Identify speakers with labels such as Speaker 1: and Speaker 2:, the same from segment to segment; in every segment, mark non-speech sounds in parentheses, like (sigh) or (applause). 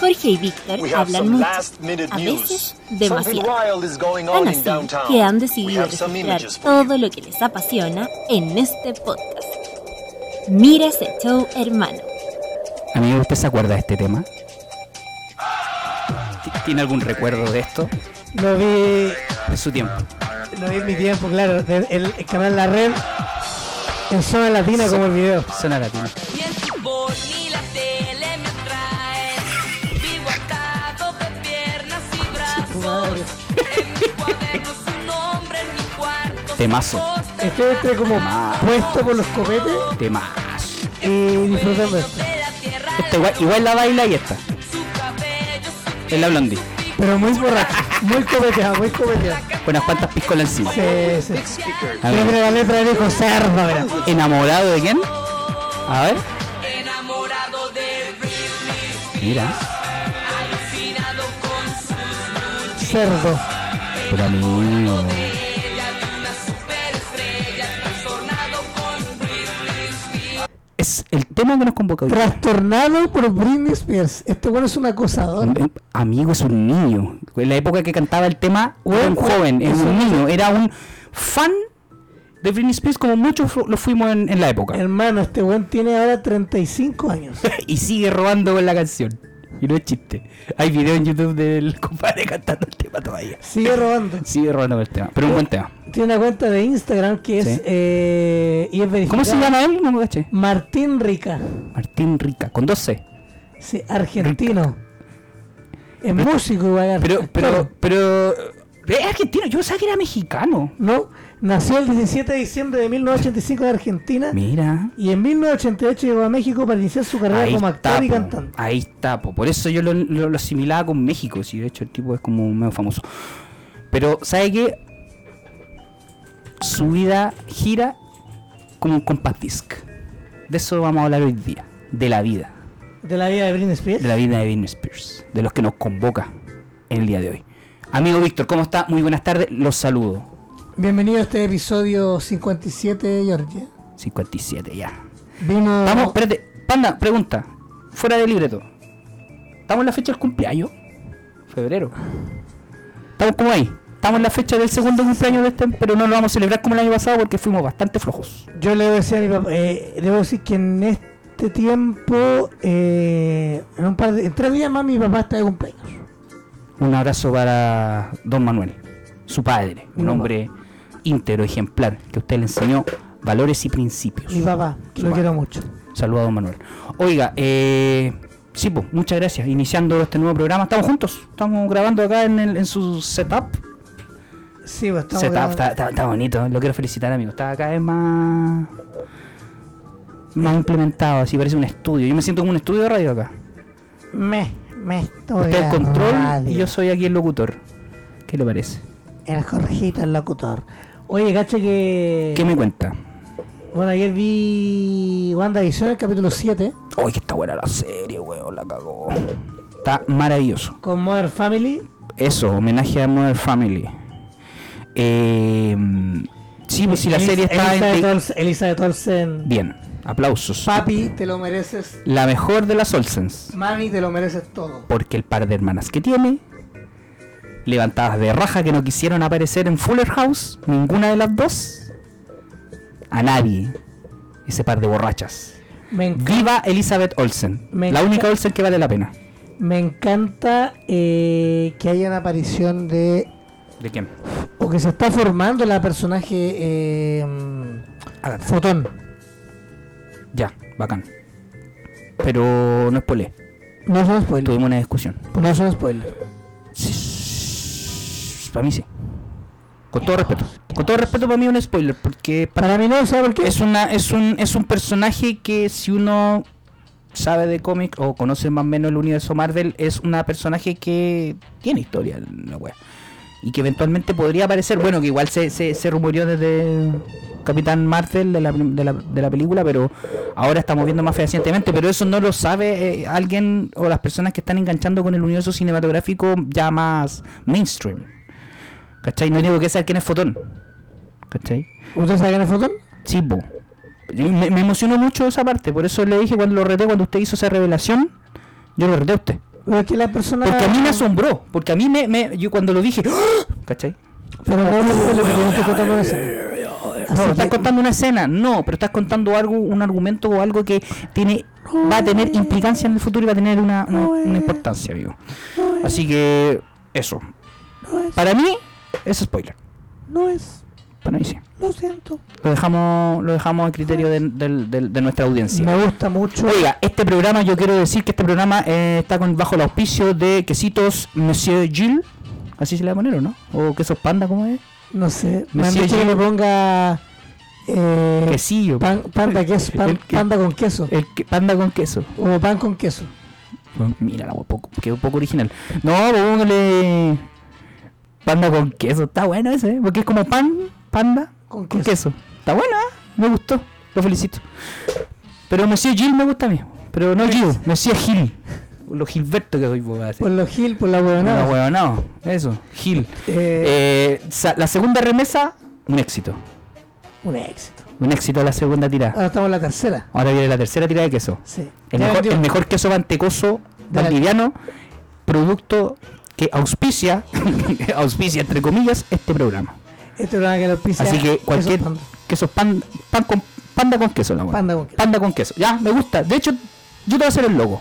Speaker 1: Jorge y Víctor hablan mucho, a veces demasiado. Tan así que han decidido registrar todo lo que les apasiona en este podcast. Mira ese show, hermano.
Speaker 2: Amigo, ¿usted se acuerda de este tema? ¿Tiene algún recuerdo de esto?
Speaker 3: Lo vi,
Speaker 2: De su tiempo.
Speaker 3: lo vi en mi tiempo, claro. El, el canal La Red en zona latina como el video.
Speaker 2: Suena latino. Temazo.
Speaker 3: Estoy entre como puesto con los copetes
Speaker 2: Temazo.
Speaker 3: y disfrutando esto.
Speaker 2: Esta igual, igual la baila y esta. Es la blondie.
Speaker 3: Pero muy borracho, muy copeteado, muy copeteado.
Speaker 2: Con unas cuantas piscolas encima.
Speaker 3: Sí, sí.
Speaker 2: A
Speaker 3: Siempre
Speaker 2: ver,
Speaker 3: la letra dijo cerdo.
Speaker 2: ¿Enamorado de quién? A ver.
Speaker 4: enamorado de Britney.
Speaker 2: Mira. Cerdo. Pero amigo. El tema que nos convoca hoy.
Speaker 3: Trastornado por Britney Spears. Este bueno es un acosador.
Speaker 2: Amigo es un niño. En la época que cantaba el tema, era un joven, es
Speaker 3: eso-
Speaker 2: un niño. Era un fan de Britney Spears como muchos lo fuimos en, en la época.
Speaker 3: Hermano, este buen tiene ahora 35 años. (laughs)
Speaker 2: y sigue robando con la canción. Y no es chiste. Hay video en YouTube del (laughs) compadre cantando el tema todavía.
Speaker 3: Sigue robando. (laughs)
Speaker 2: Sigue robando el tema. Pero un buen tema.
Speaker 3: Tiene una cuenta de Instagram que es
Speaker 2: Sí.
Speaker 3: eh, y es.
Speaker 2: ¿Cómo se llama él? No me caché.
Speaker 3: Martín Rica.
Speaker 2: Martín Rica, con dos C.
Speaker 3: Sí, argentino. Es músico igual.
Speaker 2: Pero, pero, pero. Es argentino, yo pensaba que era mexicano.
Speaker 3: No, nació el 17 de diciembre de 1985 en Argentina.
Speaker 2: Mira.
Speaker 3: Y en 1988 llegó a México para iniciar su carrera
Speaker 2: Ahí
Speaker 3: como actor y cantante.
Speaker 2: Ahí está, po. por eso yo lo, lo, lo asimilaba con México. Sí, de hecho, el tipo es como medio famoso. Pero, ¿sabe qué? Su vida gira como un compact disc. De eso vamos a hablar hoy día. De la vida.
Speaker 3: De la vida de Britney Spears.
Speaker 2: De la vida de Britney Spears. De los que nos convoca en el día de hoy. Amigo Víctor, ¿cómo está? Muy buenas tardes. Los saludo.
Speaker 3: Bienvenido a este episodio 57, Georgia.
Speaker 2: 57 ya.
Speaker 3: Vino.
Speaker 2: Estamos, espérate, Panda, pregunta. Fuera de libreto. ¿Estamos en la fecha del cumpleaños? Febrero. Estamos como ahí. Estamos en la fecha del segundo cumpleaños de este, pero no lo vamos a celebrar como el año pasado porque fuimos bastante flojos.
Speaker 3: Yo le decía a mi papá, eh, debo decir que en este tiempo, eh, en un par de, en tres días más mi papá está de cumpleaños.
Speaker 2: Un abrazo para don Manuel, su padre, un hombre íntegro, ejemplar, que usted le enseñó valores y principios.
Speaker 3: Mi papá,
Speaker 2: Su
Speaker 3: lo quiero mucho.
Speaker 2: Saludos don Manuel. Oiga, eh, sí, pues, muchas gracias. Iniciando este nuevo programa. Estamos juntos. Estamos grabando acá en, el- en su setup.
Speaker 3: Sí, pues estamos
Speaker 2: Setup, está, está- está bonito. Lo quiero felicitar, amigo. Está cada vez más. Más implementado. Así parece un estudio. Yo me siento como un estudio de radio acá.
Speaker 3: Me, me estoy
Speaker 2: Usted el control y yo soy aquí el locutor. ¿Qué le parece?
Speaker 3: El Jorgito, el locutor. Oye, cacha que...
Speaker 2: ¿Qué me cuenta?
Speaker 3: Bueno, ayer vi WandaVision, el capítulo 7,
Speaker 2: Uy, que está buena la serie, weón. La cagó. Está maravilloso.
Speaker 3: con Modern Family.
Speaker 2: Eso, homenaje a Modern Family. Eh, sí, pues si la serie está en-
Speaker 3: Elizabeth, Olsen, Elizabeth Olsen.
Speaker 2: Bien, aplausos.
Speaker 3: Papi, te lo mereces.
Speaker 2: La mejor de las Olsens.
Speaker 3: Mami, te lo mereces todo.
Speaker 2: Porque el par de hermanas que tiene, levantadas de raja que no quisieron aparecer en Fuller House, ninguna de las dos, a nadie. Ese par de borrachas.
Speaker 3: Me,
Speaker 2: Viva Elizabeth Olsen.
Speaker 3: Me
Speaker 2: la única Olsen que vale la pena.
Speaker 3: me encanta eh, que haya una aparición de...
Speaker 2: ¿De quién?
Speaker 3: O que se está formando la personaje eh. Fotón.
Speaker 2: Ya, bacán. Pero no es polé.
Speaker 3: No son spoilers.
Speaker 2: Tuvimos una discusión.
Speaker 3: No son spoilers.
Speaker 2: Para mí sí. Con todo respeto. Con todo respeto para mí es un spoiler. Porque para
Speaker 3: Para mí no, ¿sabes por qué?
Speaker 2: es una es un es un personaje que si uno sabe de cómic o conoce más o menos el universo Marvel es una personaje que tiene historia en la wea. y que eventualmente podría aparecer bueno que igual se, se, se rumoreó desde Capitán Marvel de la, de, la, de la película pero ahora estamos viendo más fehacientemente pero eso no lo sabe eh, alguien o las personas que están enganchando con el universo cinematográfico ya más mainstream ¿cachai? no digo que saber quién es Fotón ¿cachai?
Speaker 3: ¿Usted sabe quién es Fotón?
Speaker 2: Sí, po. Me, me emocionó mucho esa parte, por eso le dije cuando lo reté, cuando usted hizo esa revelación, yo lo reté a usted.
Speaker 3: Pero es que la persona.
Speaker 2: Porque a mí me asombró, porque a mí me, me yo cuando lo dije, ¡Ah! ¿cachai?
Speaker 3: Pero no.
Speaker 2: No,
Speaker 3: Así
Speaker 2: estás contando una escena, no, pero estás contando algo, un argumento o algo que tiene, va a tener implicancia en el futuro y va a tener una, una- una importancia, amigo. Así que eso.
Speaker 3: No es,
Speaker 2: Para mí es spoiler.
Speaker 3: no es.
Speaker 2: Para mí sí.
Speaker 3: Lo siento.
Speaker 2: Lo dejamos, lo dejamos a criterio de, nuestra audiencia.
Speaker 3: Me gusta mucho.
Speaker 2: Oiga, este programa, yo quiero decir que este programa eh, está con, bajo el auspicio de quesitos Monsieur Gilles. Así se le va a poner, ¿o no? O quesos panda, ¿cómo es?
Speaker 3: No sé. Me
Speaker 2: Monsieur
Speaker 3: que
Speaker 2: Gilles.
Speaker 3: le ponga. Eh,
Speaker 2: Quesillo.
Speaker 3: pan, panda, queso, pan-
Speaker 2: El que-
Speaker 3: panda con queso.
Speaker 2: El que- panda con queso.
Speaker 3: O pan con queso.
Speaker 2: Mira, quedó poco original. No, póngale panda con queso. Está bueno ese, ¿eh? porque es como pan, panda
Speaker 3: Con
Speaker 2: con
Speaker 3: queso.
Speaker 2: Está bueno, ¿eh? Me gustó. Lo felicito. Pero Monsieur Gil me gusta a mí. Pero no Gil, Monsieur Gil. Lo Gilberto que soy.
Speaker 3: Por los gil, por la huevonada.
Speaker 2: huevo, no. Eso, Gil.
Speaker 3: Eh,
Speaker 2: Eh, la segunda remesa, un éxito.
Speaker 3: un éxito.
Speaker 2: Un éxito la segunda tirada.
Speaker 3: Ahora estamos en la tercera.
Speaker 2: Ahora viene la tercera tirada de queso.
Speaker 3: Sí.
Speaker 2: El mejor,
Speaker 3: vendió.
Speaker 2: el mejor queso mantecoso
Speaker 3: De la-
Speaker 2: valdiviano, producto que auspicia, (laughs) auspicia entre comillas, este programa.
Speaker 3: Este programa que lo auspicia
Speaker 2: Así que cualquier queso pan, pan con, panda con queso, la.
Speaker 3: Panda con queso.
Speaker 2: Panda con queso. Ya, me gusta. De hecho, yo te voy a hacer el logo.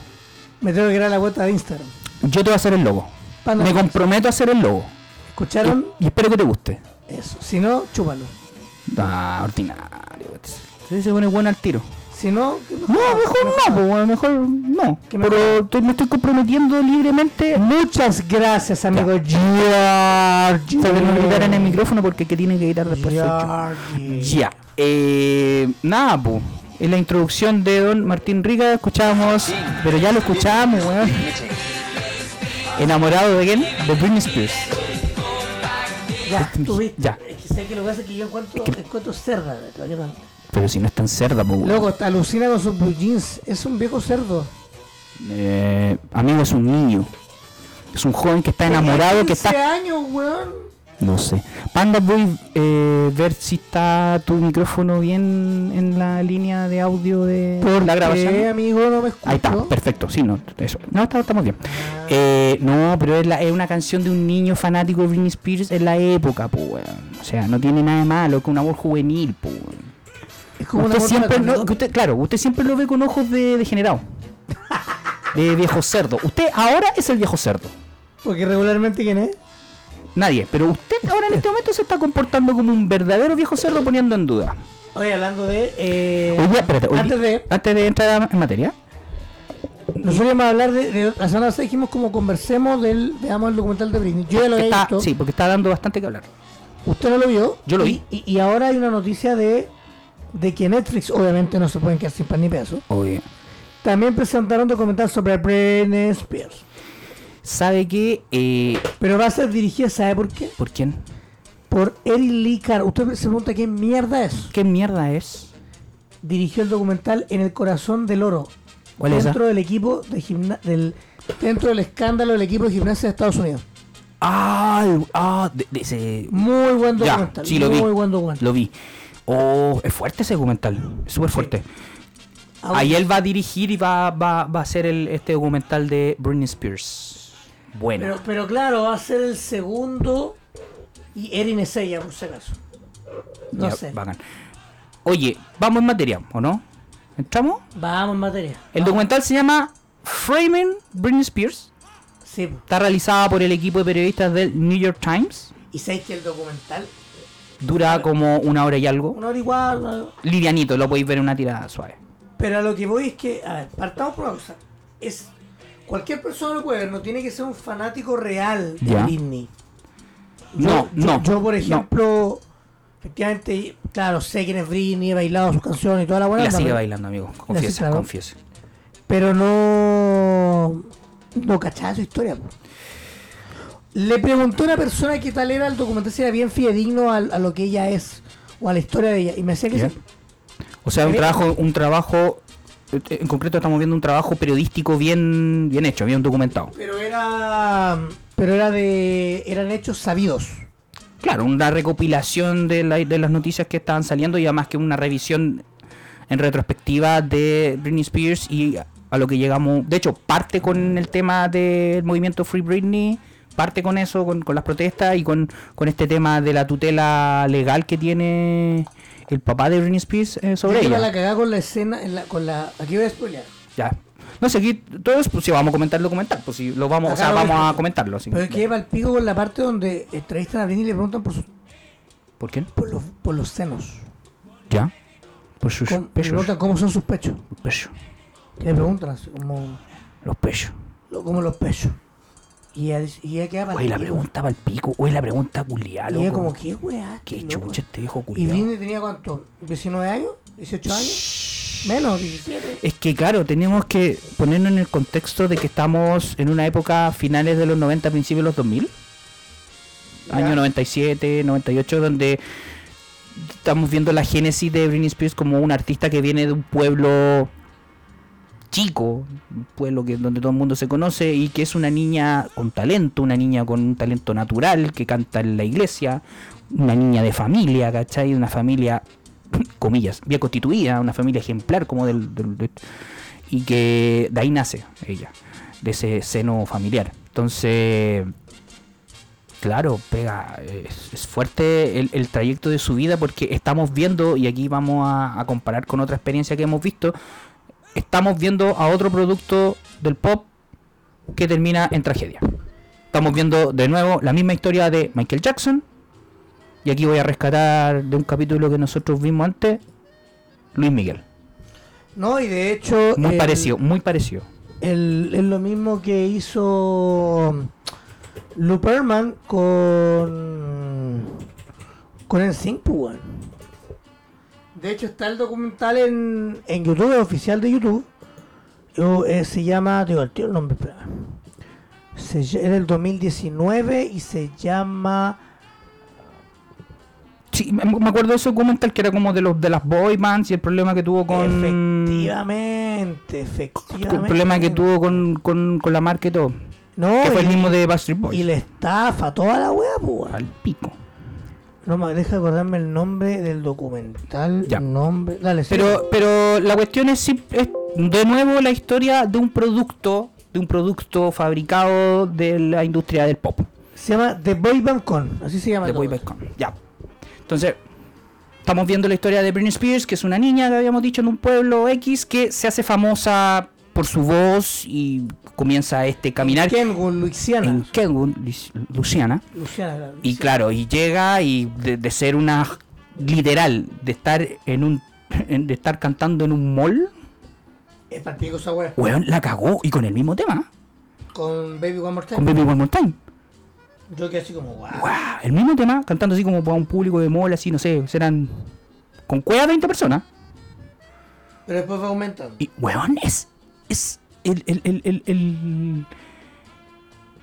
Speaker 3: Me tengo que crear la cuenta de Instagram.
Speaker 2: Yo te voy a hacer el logo.
Speaker 3: Panda
Speaker 2: me
Speaker 3: queso.
Speaker 2: comprometo a hacer el logo.
Speaker 3: ¿Escucharon?
Speaker 2: Y, y espero que te guste.
Speaker 3: Eso. Si no, chúpalo.
Speaker 2: Ah, ordinario. Se pone bueno al tiro.
Speaker 3: Si no, que
Speaker 2: No, mejor no, pues, bueno, mejor no.
Speaker 3: Que
Speaker 2: Pero estoy- me estoy comprometiendo libremente.
Speaker 3: Muchas gracias, amigo George.
Speaker 2: Se no gritar en el micrófono porque que tiene que gritar después. Ya. Eh, nada, pues. En la introducción de Don Martín Rica escuchábamos, pero ya lo escuchábamos, weón. ¿Enamorado de quién? De Britney Spears.
Speaker 3: Ya, tú viste.
Speaker 2: Ya.
Speaker 3: Es que sé que lo que pasa es que yo encuentro, encuentro cerda.
Speaker 2: Pero si no es tan cerda, pues. weón.
Speaker 3: Loco, alucina con sus blue jeans. Es un viejo cerdo.
Speaker 2: Eh, amigo, es un niño. Es un joven que está enamorado, que
Speaker 3: 15
Speaker 2: está
Speaker 3: años, weón.
Speaker 2: No sé. Panda, voy a ver si está tu micrófono bien en la línea de audio de
Speaker 3: ¿Por
Speaker 2: la
Speaker 3: qué,
Speaker 2: grabación.
Speaker 3: amigo? No me escucho.
Speaker 2: Ahí está, perfecto, sí, no, eso. No, está- estamos bien. Eh, no, pero es, la- es una canción de un niño fanático de Britney Spears en la época, pues, weón. O sea, no tiene nada de malo, que un amor juvenil, pues.
Speaker 3: Es como una
Speaker 2: Usted siempre,
Speaker 3: mecánica.
Speaker 2: no, que usted, claro, usted siempre lo ve con ojos de degenerado. De viejo cerdo. Usted ahora es el viejo cerdo.
Speaker 3: Porque regularmente, ¿quién es?
Speaker 2: Nadie, pero usted ahora en este momento se está comportando como un verdadero viejo cerdo poniendo en duda.
Speaker 3: Oye, hablando de. Eh,
Speaker 2: día, espérate, hoy
Speaker 3: antes de.
Speaker 2: antes de entrar en materia,
Speaker 3: Nosotros íbamos a hablar de, de- La semana pasada dijimos como conversemos del. Veamos el documental de Britney. Yo ya lo
Speaker 2: está,
Speaker 3: visto.
Speaker 2: sí, porque está dando bastante que hablar.
Speaker 3: Usted no lo vio.
Speaker 2: Yo lo
Speaker 3: Y-
Speaker 2: vi.
Speaker 3: Y, y ahora hay una noticia de. De que Netflix, obviamente, no se pueden quedar sin pan ni pedazo.
Speaker 2: Oye,
Speaker 3: También presentaron documental sobre Britney Spears.
Speaker 2: ¿sabe qué? Eh,
Speaker 3: Pero va a ser dirigida, ¿sabe por qué?
Speaker 2: ¿Por quién?
Speaker 3: Por Eric Lee Carr. Usted se pregunta qué mierda es.
Speaker 2: ¿Qué mierda es?
Speaker 3: Dirigió el documental En el corazón del oro.
Speaker 2: ¿Cuál es esa?
Speaker 3: dentro del equipo de gimna del dentro del escándalo del equipo de gimnasia de Estados Unidos.
Speaker 2: Ah, ah, de, de ese...
Speaker 3: Muy buen
Speaker 2: Ya,
Speaker 3: documental.
Speaker 2: sí, lo
Speaker 3: muy
Speaker 2: vi.
Speaker 3: buen documental.
Speaker 2: Lo vi. Oh, es fuerte ese documental. Es súper fuerte. Ahí él va a dirigir y va, va, va a hacer el, este documental de Britney Spears. Bueno.
Speaker 3: pero, pero claro, va a ser el segundo y Erin es ella, por si acaso. No
Speaker 2: Ya,
Speaker 3: sé.
Speaker 2: bacán. Oye, vamos en materia, ¿o no? ¿Entramos?
Speaker 3: Vamos en materia.
Speaker 2: El documental se llama Framing Britney Spears.
Speaker 3: Sí.
Speaker 2: Está realizada por el equipo de periodistas del New York Times.
Speaker 3: Y sabéis que el documental,
Speaker 2: Dura como una hora y algo.
Speaker 3: una hora igual,
Speaker 2: Livianito, lo podéis ver en una tirada suave.
Speaker 3: pero a lo que voy es que, a ver, partamos por una cosa. Es, cualquier persona lo puede ver, no tiene que ser un fanático real de
Speaker 2: Ya.
Speaker 3: Britney.
Speaker 2: No,
Speaker 3: yo,
Speaker 2: no,
Speaker 3: Yo, por
Speaker 2: no.
Speaker 3: ejemplo, efectivamente, claro, sé quién es Britney, he bailado sus canciones y toda la
Speaker 2: Y
Speaker 3: buena.
Speaker 2: la
Speaker 3: onda,
Speaker 2: sigue
Speaker 3: pero-
Speaker 2: bailando, amigo. Confiese,
Speaker 3: claro.
Speaker 2: confiese.
Speaker 3: Pero no. No cachaba su historia. po. Le preguntó a una persona qué tal era el documental, si era bien fidedigno a, a lo que ella es o a la historia de ella. Y me decía que sí.
Speaker 2: O sea, un trabajo, un trabajo, eh, en concreto estamos viendo un trabajo periodístico bien, bien hecho, bien documentado.
Speaker 3: Pero era. Pero era de. Eran hechos sabidos.
Speaker 2: Claro, una recopilación de, la- de las noticias que estaban saliendo y además que una revisión en retrospectiva de Britney Spears y a lo que llegamos. De hecho, parte con el tema del movimiento Free Britney, parte con eso, con, con las protestas y con, con este tema de la tutela legal que tiene el papá de Britney Spears eh, sobre ella.
Speaker 3: la cagada con la escena, en la, con la... Aquí voy a spoilear.
Speaker 2: Ya. No sé, aquí todo es, pues si vamos a comentar el documental, pues si lo vamos, o sea, vamos a comentarlo. así
Speaker 3: Pero es que lleva el pico con la parte donde entrevistan a Britney y le preguntan por, sus,
Speaker 2: ¿Por qué?
Speaker 3: por, los, por los senos.
Speaker 2: Ya. Por sus
Speaker 3: Cómo- le
Speaker 2: pechos.
Speaker 3: preguntan cómo son sus pechos.
Speaker 2: Los pechos.
Speaker 3: Le preguntan así, como,
Speaker 2: Los pechos.
Speaker 3: lo- como los pechos. Y ella, dice- y ella queda para
Speaker 2: Oye, la pregunta para el pico. Oye, la pregunta culiada,
Speaker 3: Y ella como, ¿qué weá?
Speaker 2: Qué
Speaker 3: loco?
Speaker 2: chucha este viejo
Speaker 3: ¿Y
Speaker 2: culiado.
Speaker 3: Britney tenía cuánto? ¿19 años? ¿18 años? Menos, 17.
Speaker 2: Es que claro, tenemos que ponernos en el contexto de que estamos en una época finales de los 90, principios de los 2000. Año 97, 98, donde estamos viendo la génesis de Britney Spears como una artista que viene de un pueblo chico, un pueblo que donde todo el mundo se conoce y que es una niña con talento, una niña con un talento natural, que canta en la iglesia, una niña de familia, ¿cachai? Una familia, (clears throat) comillas, bien constituida, una familia ejemplar como del... del- de- y que de ahí nace ella, de ese seno familiar. Entonces, claro, pega, es, fuerte el, el trayecto de su vida porque estamos viendo, y aquí vamos a, a comparar con otra experiencia que hemos visto, estamos viendo a otro producto del pop que termina en tragedia. Estamos viendo de nuevo la misma historia de Michael Jackson. Y aquí voy a rescatar de un capítulo que nosotros vimos antes, Luis Miguel.
Speaker 3: No, y de hecho.
Speaker 2: Muy
Speaker 3: el-
Speaker 2: parecido, muy parecido.
Speaker 3: es lo mismo que hizo Luperman con. con el Sync, pues. De hecho, está el documental en, en YouTube, el oficial de YouTube. Yo, eh, se llama. Digo, el tío el nombre. Se, es del 2019 y se llama.
Speaker 2: Sí, me acuerdo de ese documental que era como de los de las boy bands y el problema que tuvo con
Speaker 3: Efectivamente, efectivamente.
Speaker 2: el problema que tuvo con, con, con la marca y todo.
Speaker 3: No,
Speaker 2: que fue el mismo de Backstreet Boys.
Speaker 3: Y la estafa, toda la wea, pues.
Speaker 2: Al pico.
Speaker 3: No me deja acordarme el nombre del documental.
Speaker 2: Ya.
Speaker 3: Nombre. Dale, sí.
Speaker 2: Pero, pero la cuestión es, es de nuevo la historia de un producto, de un producto fabricado de la industria del pop.
Speaker 3: Se llama The Boy Band Con. Así se llama. el
Speaker 2: Boy. Band Con. Ya. Entonces, estamos viendo la historia de Britney Spears, que es una niña que habíamos dicho en un pueblo X que se hace famosa por su voz y comienza este caminar
Speaker 3: Kenwood, Luisiana.
Speaker 2: en Kenwood, Luciana.
Speaker 3: Luisiana,
Speaker 2: Y claro, y llega y de, de ser una literal, de estar en un en- de estar cantando en un mall,
Speaker 3: Es partido esa wea.
Speaker 2: weón, la cagó y con el mismo tema,
Speaker 3: Con Baby One More Time.
Speaker 2: con Baby One More Time.
Speaker 3: Yo quedé así como, wow.
Speaker 2: Guau, el mismo tema, cantando así como para un público de mall, así, no sé, serán con cueva 20 personas.
Speaker 3: Pero después fue aumentando.
Speaker 2: Y, weón, es. Es. El, el, el,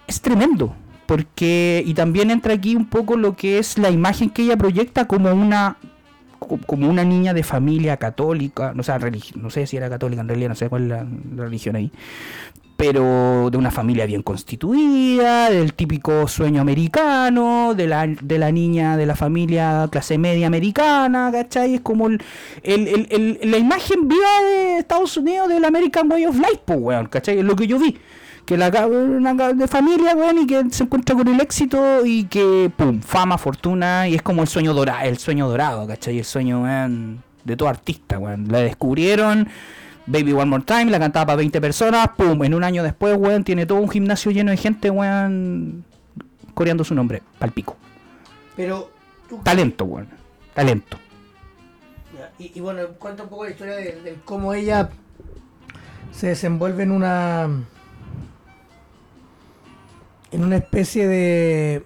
Speaker 2: es tremendo. Porque. Y también entra aquí un poco lo que es la imagen que ella proyecta como una. co- Como una niña de familia católica. No, sé, religi- no sé si era católica en realidad, no sé cuál es la religión ahí. Pero de una familia bien constituida, del típico sueño americano, de la, de la niña de la familia clase media americana, ¿cachai? Es como el, el- el- la imagen viva de Estados Unidos del American Way of Life, pues, weón, ¿cachai? Es lo que yo vi. Que la una de familia, weón, y que se encuentra con el éxito y que, pum, fama, fortuna, y es como el sueño dorado, el sueño dorado, ¿cachai? El sueño, weón, de todo artista, weón. La descubrieron, Baby One More Time, la cantaba para 20 personas, pum, en un año después, weón, tiene todo un gimnasio lleno de gente, weón, coreando su nombre, palpico.
Speaker 3: Pero. tú-
Speaker 2: Talento, weón, talento.
Speaker 3: Y bueno, cuenta un poco la historia de, de cómo ella se desenvuelve en una. en una especie de.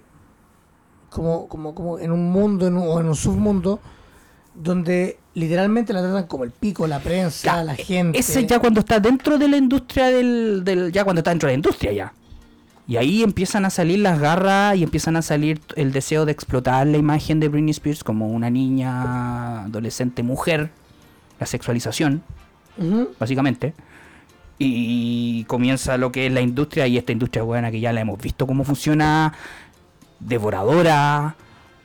Speaker 3: como, como, como en un mundo en un- o en un submundo donde literalmente la tratan como el pico, la prensa,
Speaker 2: Ya,
Speaker 3: la gente.
Speaker 2: Ese ya cuando está dentro de la industria del, del- ya cuando está dentro de la industria ya. Y ahí empiezan a salir las garras y empiezan a salir el deseo de explotar la imagen de Britney Spears como una niña adolescente mujer, la sexualización, básicamente. Y comienza lo que es la industria y esta industria buena que ya la hemos visto cómo funciona, devoradora,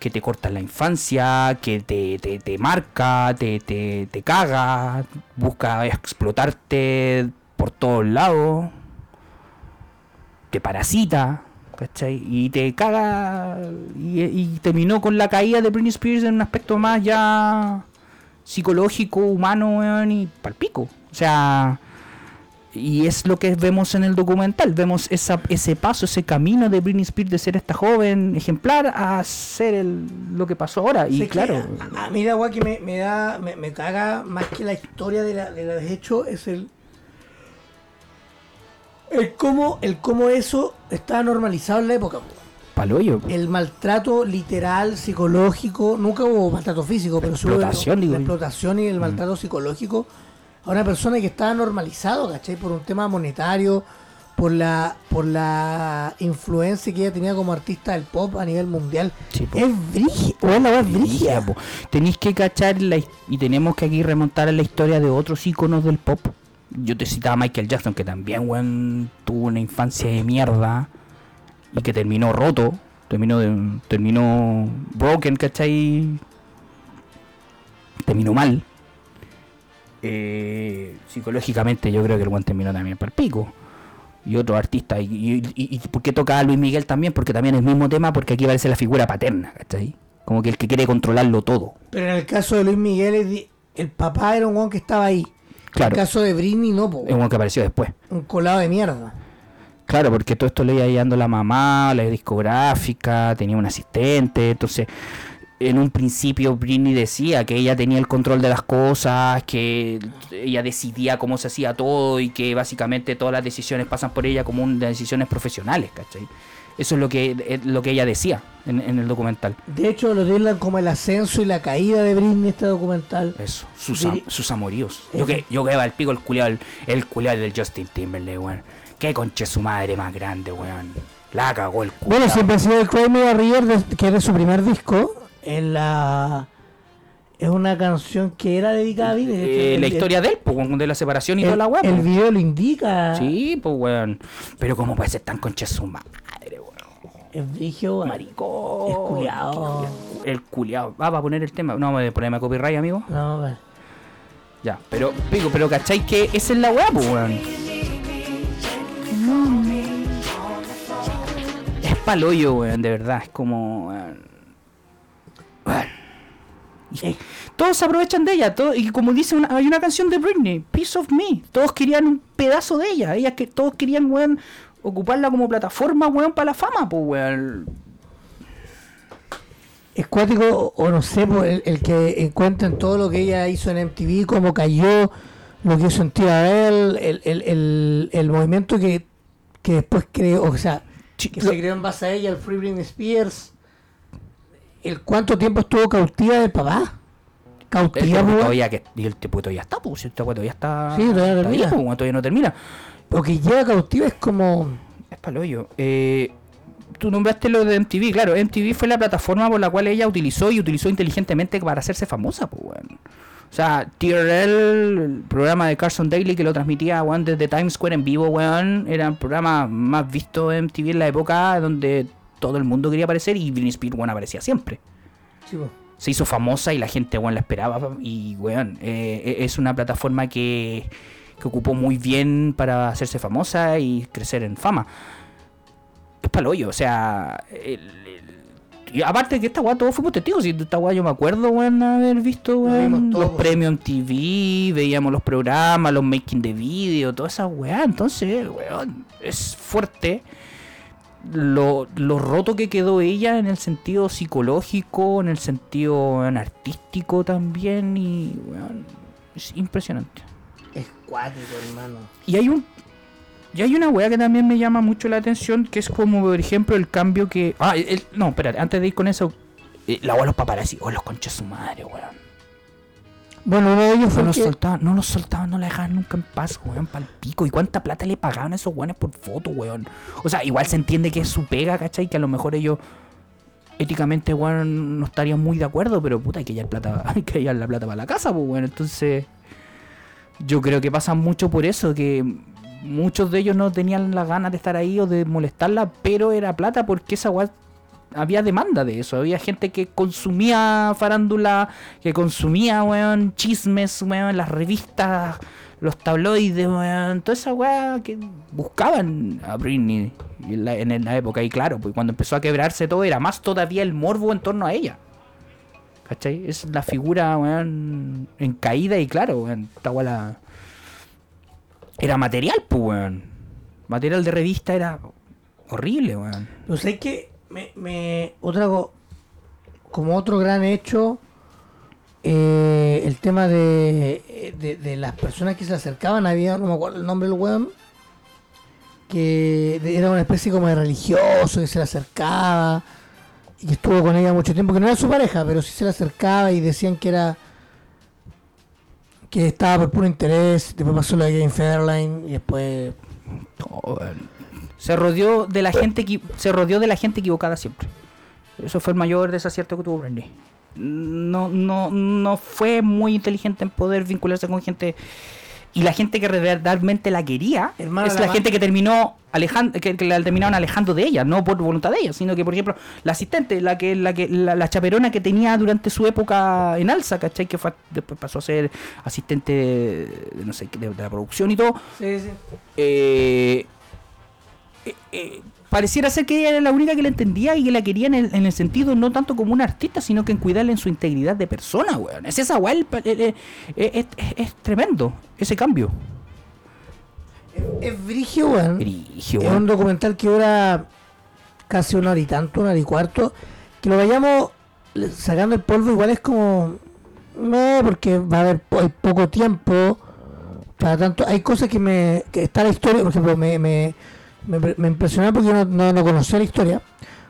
Speaker 2: que te corta la infancia, que te, te, te marca, te, te, te caga, busca explotarte por todos lados, te parasita, ¿cachai? Y te caga y, y terminó con la caída de Britney Spears en un aspecto más ya psicológico, humano, weón, y palpico. O sea, y es lo que vemos en el documental. Vemos esa, ese paso, ese camino de Britney Spears de ser esta joven ejemplar a ser el, lo que pasó ahora. Y claro,
Speaker 3: A, a mí la que me, me da, me, me caga más que la historia de, la, de los hechos es el. El cómo, el cómo eso estaba normalizado en la época. po.
Speaker 2: paloyo.
Speaker 3: El maltrato literal, psicológico, nunca hubo maltrato físico, pero hubo
Speaker 2: explotación, digo
Speaker 3: la explotación y el maltrato psicológico a una persona que estaba normalizado, ¿cachai? Por un tema monetario, por la, por la influencia que ella tenía como artista del pop a nivel mundial.
Speaker 2: Sí,
Speaker 3: es brígida, weá es
Speaker 2: Brígida. Tenéis que cachar la y tenemos que aquí remontar a la historia de otros íconos del pop. Yo te citaba a Michael Jackson, que también weón, tuvo una infancia de mierda y que terminó roto, terminó de- terminó broken, ¿cachai? Terminó mal. Eh, psicológicamente yo creo que el buen terminó también para el pico. Y otro artista. Y, y, y- por qué toca a Luis Miguel también? Porque también es el mismo tema, porque aquí aparece la figura paterna, ¿cachai? Como que el que quiere controlarlo todo.
Speaker 3: Pero en el caso de Luis Miguel, el papá era un weón que estaba ahí.
Speaker 2: Claro.
Speaker 3: En el caso de Britney, no, po,
Speaker 2: Es uno que apareció después.
Speaker 3: un colado de mierda.
Speaker 2: Claro, porque todo esto le iba llevando la mamá, la discográfica, tenía un asistente, entonces en un principio Britney decía que ella tenía el control de las cosas, que ella decidía cómo se hacía todo y que básicamente todas las decisiones pasan por ella como un- decisiones profesionales, ¿cachai? Eso es lo que, es lo que ella decía en, en el documental.
Speaker 3: De hecho, lo tildan como el ascenso y la caída de Britney este documental.
Speaker 2: Eso, sus, am- sus amoríos. Yo que, yo que va el pico el culiado, el, el del Justin Timberlake, weón. Qué conche su madre más grande, weón. La cagó el culiao.
Speaker 3: Bueno, siempre ha sido el Cry Me River, que es de su primer disco. En la... Es una canción que era dedicada a de hecho,
Speaker 2: Eh, la historia de él, pues, weón, de la separación y
Speaker 3: el,
Speaker 2: toda la weá.
Speaker 3: el
Speaker 2: pues.
Speaker 3: video lo indica.
Speaker 2: Sí, pues, weón. Pero cómo puede ser tan conche su madre, weón.
Speaker 3: Es weón.
Speaker 2: Maricón.
Speaker 3: Es culiao.
Speaker 2: El culiao. Ah, va a poner el tema. No, me ponerme copyright, amigo.
Speaker 3: No, weón.
Speaker 2: Ya, pero, pico, pero ¿cachai que esa es la weá, pues, weón? Es paloyo, weón, de verdad. Es como. weón. Todos se aprovechan de ella, todo, y como dice, una, hay una canción de Britney, Piece of Me. Todos querían un pedazo de ella. Ellas que todos querían, weón, ocuparla como plataforma, weón, para la fama, pues, weón.
Speaker 3: Es cuático, o- no sé, po, el, el que encuentren todo lo que ella hizo en MTV, cómo cayó, lo que hizo en Tía Bell, el, el, el, movimiento que, que después creó, o sea, que
Speaker 2: lo-
Speaker 3: se creó en base a ella, el Free Britney Spears, el cuánto tiempo estuvo cautiva del papá.
Speaker 2: El
Speaker 3: Cautiva,
Speaker 2: tipo todavía que y el tipo todavía está, pues, este weón todavía está.
Speaker 3: Sí, todavía no
Speaker 2: está ahí,
Speaker 3: termina.
Speaker 2: pues, todavía no termina.
Speaker 3: Porque lleva cautiva es como...
Speaker 2: Es paloyo. Eh, tú nombraste lo de MTV, claro, MTV fue la plataforma por la cual ella utilizó y utilizó inteligentemente para hacerse famosa, pues, weón. O sea, TRL, el programa de Carson Daly que lo transmitía, weón, desde Times Square en vivo, weón, era el programa más visto de MTV en la época donde todo el mundo quería aparecer y Britney Spears, weón, aparecía siempre.
Speaker 3: sí.
Speaker 2: Se hizo famosa y la gente, weón, la esperaba y, weón, eh, es una plataforma que, que ocupó muy bien para hacerse famosa y crecer en fama es paloyo, o sea. el- el- y aparte que esta weá todos fuimos testigos, y esta weá yo me acuerdo, weón, haber visto weón, los premios en TV, veíamos los programas, los making de video, toda esa weá, entonces, weón, es fuerte lo, lo roto que quedó ella en el sentido psicológico, en el sentido artístico también, y weón, es impresionante.
Speaker 3: Es cuático, hermano.
Speaker 2: Y hay un. Y hay una weá que también me llama mucho la atención, que es como, por ejemplo, el cambio que. Ah, el- no, espérate, antes de ir con eso. eh, la weá de los paparazzi, oh, los conches su madre, weón.
Speaker 3: Bueno, uno de ellos
Speaker 2: No
Speaker 3: fue
Speaker 2: los
Speaker 3: que-
Speaker 2: soltaban, no los soltaban, no la dejaban nunca en paz, weón, pal pico. ¿Y cuánta plata le pagaban a esos weones por foto, weón? O sea, igual se entiende que es su pega, ¿cachai? Que a lo mejor ellos éticamente, weón, no estarían muy de acuerdo, pero puta, hay que llevar plata, (laughs) hay que llevar la plata para la casa, pues, weón. Entonces, yo creo que pasa mucho por eso, que muchos de ellos no tenían las ganas de estar ahí o de molestarla, pero era plata porque esa weá había demanda de eso. Había gente que consumía farándula, que consumía, weón, chismes, weón, las revistas, los tabloides, weón, toda esa weá que buscaban a Britney en la, época. Y claro, pues cuando empezó a quebrarse todo, era más todavía el morbo en torno a ella. ¿Cachai? Es la figura, weón, en caída y claro, weón, esta weá la- Era material, pues, weón. Material de revista era horrible, weón.
Speaker 3: Pero sé que me, me otra co- como otro gran hecho eh, el tema de, de, las personas que se acercaban había no me acuerdo el nombre del weón que era una especie como de religioso que se le acercaba y que estuvo con ella mucho tiempo que no era su pareja pero sí se le acercaba y decían que era que estaba por puro interés después pasó de Game Fairline y después
Speaker 2: weón. Se rodeó de la gente se rodeó de la gente equivocada siempre. Eso fue el mayor desacierto que tuvo Britney. No, no, no fue muy inteligente en poder vincularse con gente. Y la gente que realmente la quería es
Speaker 3: la
Speaker 2: gente que terminó alejando, que, que la terminaron alejando de ella, no por voluntad de ella, sino que por ejemplo la asistente, la que, la que, la, la chaperona que tenía durante su época en alza, ¿cachai? Que fue, después pasó a ser asistente de, de no sé, de, de la producción y todo
Speaker 3: sí, sí.
Speaker 2: eh, eh, eh, pareciera ser que ella era la única que la entendía y que la quería en el, en el sentido no tanto como una artista, sino que en cuidarle en su integridad de persona, weón. Es esa weón, eh, es, es- tremendo ese cambio.
Speaker 3: es brigio weón
Speaker 2: Brigio,
Speaker 3: Es un documental que dura casi una hora y tanto, una hora y cuarto. Que lo vayamos sacando el polvo, igual es como. meh, porque va a haber po- hay poco tiempo. Para tanto, hay cosas que me. que está la historia, por ejemplo, me, me, me, me impresionó porque yo no, no, no conocía la historia.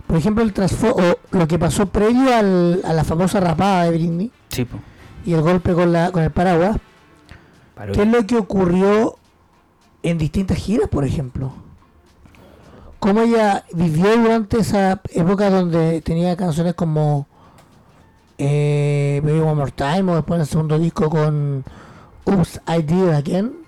Speaker 3: Por ejemplo, el o lo que pasó previo al, a la famosa rapada de Britney
Speaker 2: Sí,
Speaker 3: y el golpe con, la, con el paraguas. ¿Qué es lo que ocurrió en distintas giras, por ejemplo? ¿Cómo ella vivió durante esa época donde tenía canciones como eh, Baby One More Time o después el segundo disco con Oops, I Did Again?